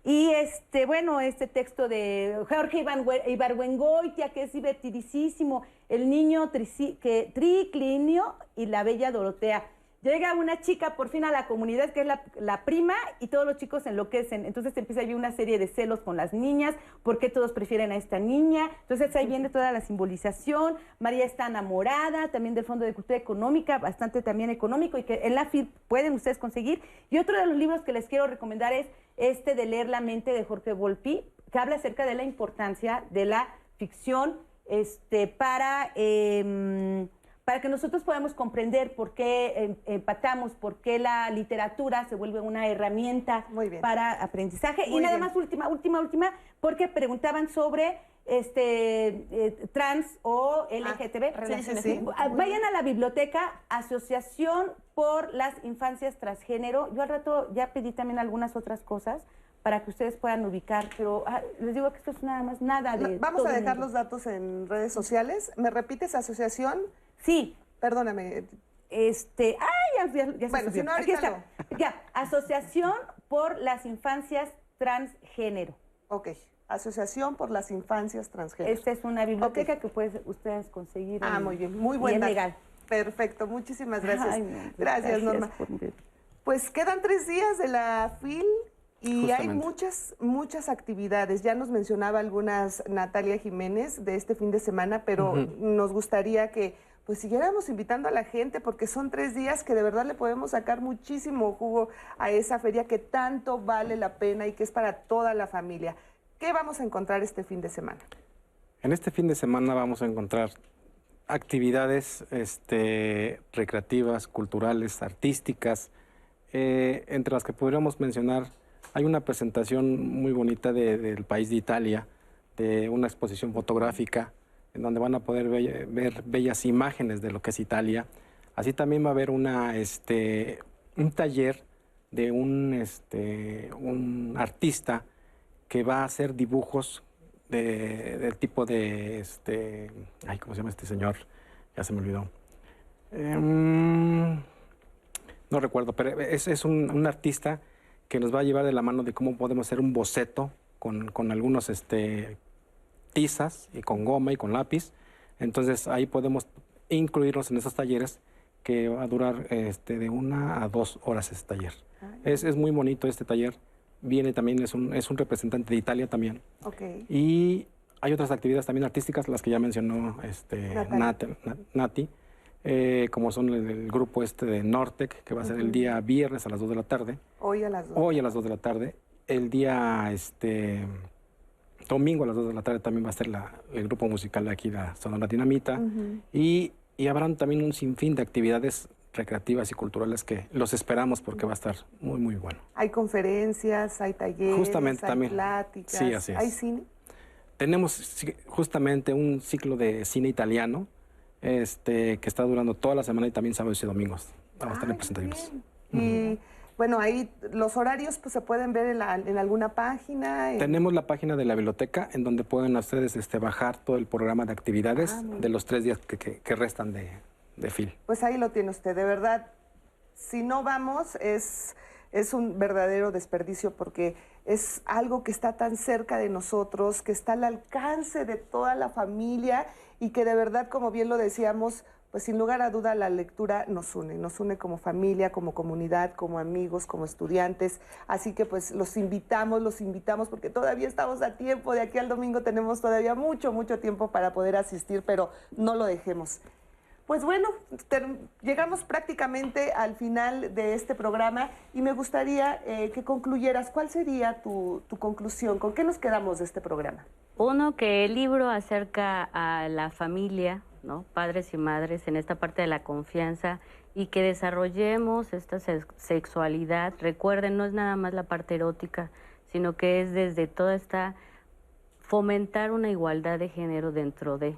Y este, bueno, este texto de Jorge Ibargüengoitia, que es divertidísimo, el niño triclinio y la bella Dorotea. Llega una chica por fin a la comunidad que es la, prima y todos los chicos enloquecen. Entonces empieza ahí una serie de celos con las niñas, por qué todos prefieren a esta niña. Entonces ahí viene toda la simbolización. María está enamorada también del Fondo de Cultura Económica, bastante también económico y que en la FIR pueden ustedes conseguir. Y otro de los libros que les quiero recomendar es este de Leer la mente de Jorge Volpi, que habla acerca de la importancia de la ficción este, para... Em, para que nosotros podamos comprender por qué em, empatamos, por qué la literatura se vuelve una herramienta para aprendizaje. y nada más, última, última, última, porque preguntaban sobre este eh, trans o Ah, LGTB. Ah, Vayan a la biblioteca Asociación por las Infancias Transgénero. Yo al rato ya pedí también algunas otras cosas para que ustedes puedan ubicar, pero ah, les digo que esto es nada más nada de Vamos todo a dejar los datos en redes sociales. ¿Me repites asociación? Sí. Perdóname. Este, ah, ya, ya, ya se Bueno, subió. si no, Aquí ahorita está. Ya, Asociación por las Infancias Transgénero. Ok, Asociación por las Infancias Transgénero. Esta es una biblioteca que pueden ustedes conseguir. Ah, en- muy bien, muy y buen es dato. legal. Perfecto, muchísimas gracias. Ay, no, gracias, Norma. Pues quedan tres días de la FIL y hay muchas, muchas actividades. Ya nos mencionaba algunas Natalia Jiménez de este fin de semana, pero nos gustaría que pues siguiéramos invitando a la gente porque son tres días que de verdad le podemos sacar muchísimo jugo a esa feria que tanto vale la pena y que es para toda la familia. ¿Qué vamos a encontrar este fin de semana? En este fin de semana vamos a encontrar actividades este, recreativas, culturales, artísticas, eh, entre las que podríamos mencionar, hay una presentación muy bonita de- del país de Italia, de una exposición fotográfica, en donde van a poder ve- ver bellas imágenes de lo que es Italia. Así también va a haber una, este, un taller de un, este, un artista que va a hacer dibujos de- del tipo de, este, ay, ¿cómo se llama este señor? Ya se me olvidó. Em, no recuerdo, pero es, es un, un artista que nos va a llevar de la mano de cómo podemos hacer un boceto con, con algunos este, tizas y con goma y con lápiz. Entonces ahí podemos incluirlos en esos talleres que va a durar este, de una a dos horas este taller. Es, es muy bonito este taller. Viene también, es un, es un representante de Italia también. Ok. Y hay otras actividades también artísticas, las que ya mencionó este. Nat- Na- Nati, eh, como son el, el grupo este de Nortec, que va a ser el Ujú. día viernes a las 2 de la tarde. Hoy a las dos. Hoy a las 2 de la tarde. El día este, domingo a las 2 de la tarde también va a ser la- el grupo musical de aquí, la Sonora Dinamita. Y, y habrán también un sinfín de actividades recreativas y culturales que los esperamos porque va a estar muy, muy bueno. Hay conferencias, hay talleres, Justamente hay también. pláticas, Sí, así es. hay cine. Tenemos justamente un ciclo de cine italiano este, que está durando toda la semana y también sábados y domingos. Vamos a tener presentaciones. Bueno, ahí los horarios pues se pueden ver en, la- en alguna página. en- Tenemos la página de la biblioteca en donde pueden ustedes este, bajar todo el programa de actividades Ah, de los tres días que, que- que restan de, de FIL. Pues ahí lo tiene usted, de verdad. Si no vamos, es, es un verdadero desperdicio porque es algo que está tan cerca de nosotros, que está al alcance de toda la familia y que de verdad, como bien lo decíamos, pues sin lugar a duda la lectura nos une, nos une como familia, como comunidad, como amigos, como estudiantes. Así que pues los invitamos, los invitamos porque todavía estamos a tiempo, de aquí al domingo tenemos todavía mucho, mucho tiempo para poder asistir, pero no lo dejemos. Pues bueno, llegamos prácticamente al final de este programa y me gustaría eh, que concluyeras. ¿Cuál sería tu, tu conclusión? ¿Con qué nos quedamos de este programa? Uno, que el libro acerca a la familia, ¿no? padres y madres, en esta parte de la confianza y que desarrollemos esta sex- sexualidad. Recuerden, no es nada más la parte erótica, sino que es desde toda esta fomentar una igualdad de género dentro de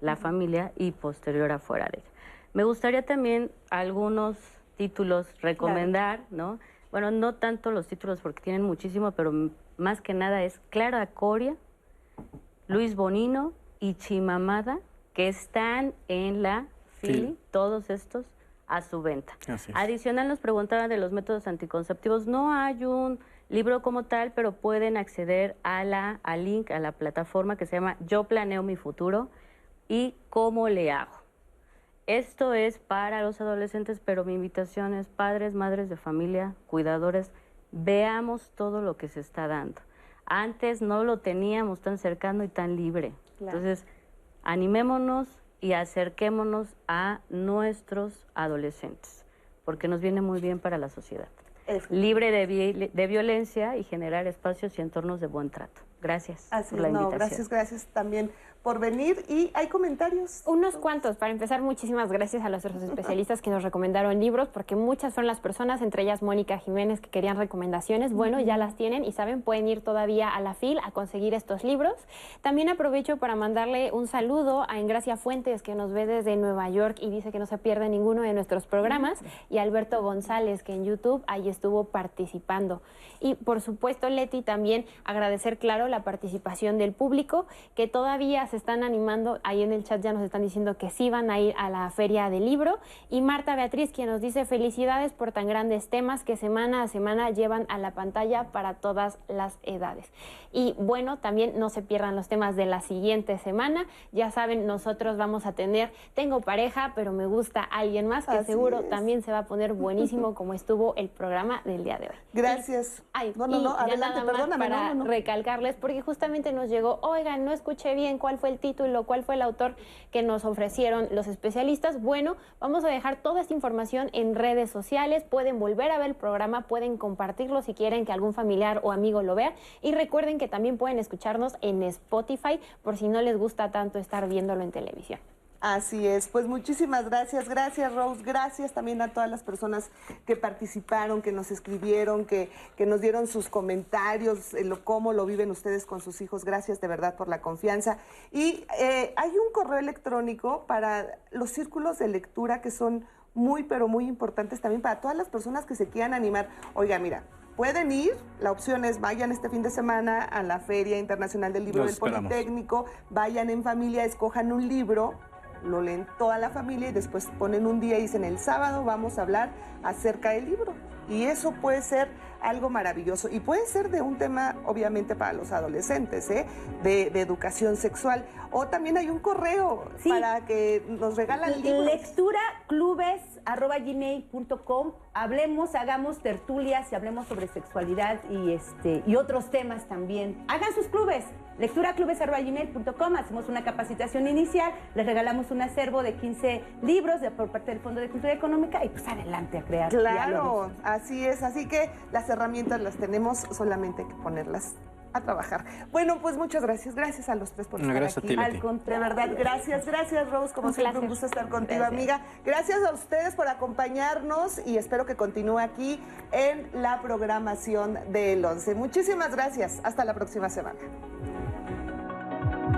la familia y posterior afuera de ella. Me gustaría también algunos títulos recomendar, ¿no? Bueno, no tanto los títulos porque tienen muchísimo, pero más que nada es Clara Coria, Luis Bonino y Chimamada, que están en la FILI, Fili. todos estos a su venta. Así es. Adicional nos preguntaban de los métodos anticonceptivos. No hay un libro como tal, pero pueden acceder a la, al link, a la plataforma que se llama Yo Planeo Mi Futuro y cómo le hago. Esto es para los adolescentes, pero mi invitación es padres, madres de familia, cuidadores, veamos todo lo que se está dando. Antes no lo teníamos tan cercano y tan libre. Claro. Entonces, animémonos y acerquémonos a nuestros adolescentes, porque nos viene muy bien para la sociedad. Libre de, vi- de violencia y generar espacios y entornos de buen trato. Gracias Así por la no, invitación. gracias, gracias también por venir y hay comentarios. Unos cuantos. Para empezar, muchísimas gracias a nuestros especialistas que nos recomendaron libros, porque muchas son las personas, entre ellas Mónica Jiménez, que querían recomendaciones. Bueno, ya las tienen y saben, pueden ir todavía a la FIL a conseguir estos libros. También aprovecho para mandarle un saludo a Engracia Fuentes, que nos ve desde Nueva York y dice que no se pierde ninguno de nuestros programas, y a Alberto González, que en YouTube ahí estuvo participando. Y por supuesto, Leti, también agradecer, claro, la participación del público, que todavía se están animando, ahí en el chat ya nos están diciendo que sí van a ir a la feria del libro. Y Marta Beatriz, quien nos dice felicidades por tan grandes temas que semana a semana llevan a la pantalla para todas las edades. Y bueno, también no se pierdan los temas de la siguiente semana. Ya saben, nosotros vamos a tener, tengo pareja, pero me gusta alguien más que seguro también se va a poner [LAUGHS] buenísimo como estuvo el programa del día de hoy. Gracias. Ay, no, no, no, adelante, perdóname, para recalcarles, porque justamente nos llegó, oigan, no escuché bien cuál fue el título, cuál fue el autor que nos ofrecieron los especialistas. Bueno, vamos a dejar toda esta información en redes sociales, pueden volver a ver el programa, pueden compartirlo si quieren que algún familiar o amigo lo vea y recuerden que también pueden escucharnos en Spotify por si no les gusta tanto estar viéndolo en televisión. Así es, pues muchísimas gracias, gracias Rose, gracias también a todas las personas que participaron, que nos escribieron, que, que nos dieron sus comentarios, lo, cómo lo viven ustedes con sus hijos, gracias de verdad por la confianza. Y eh, hay un correo electrónico para los círculos de lectura que son muy, pero muy importantes también para todas las personas que se quieran animar. Oiga, mira, pueden ir, la opción es vayan este fin de semana a la Feria Internacional del Libro del Politécnico, vayan en familia, escojan un libro lo leen toda la familia y después ponen un día y dicen el sábado vamos a hablar acerca del libro. Y eso puede ser algo maravilloso. Y puede ser de un tema, obviamente, para los adolescentes, ¿eh? de, educación sexual. O también hay un correo para que nos regalan libros. Lectura clubes gmail.com hablemos, hagamos tertulias y hablemos sobre sexualidad y este y otros temas también. Hagan sus clubes. Lecturaclubes.com, hacemos una capacitación inicial, les regalamos un acervo de 15 libros de, por parte del Fondo de Cultura Económica y pues adelante a crear. Claro, así es, así que las herramientas las tenemos, solamente hay que ponerlas a trabajar. Bueno, pues muchas gracias. Gracias a los tres por estar gracias aquí. A ti, de verdad, gracias, gracias Rose, como siempre un gusto estar contigo, amiga. Gracias a ustedes por acompañarnos y espero que continúe aquí en la programación del 11. Muchísimas gracias. Hasta la próxima semana. you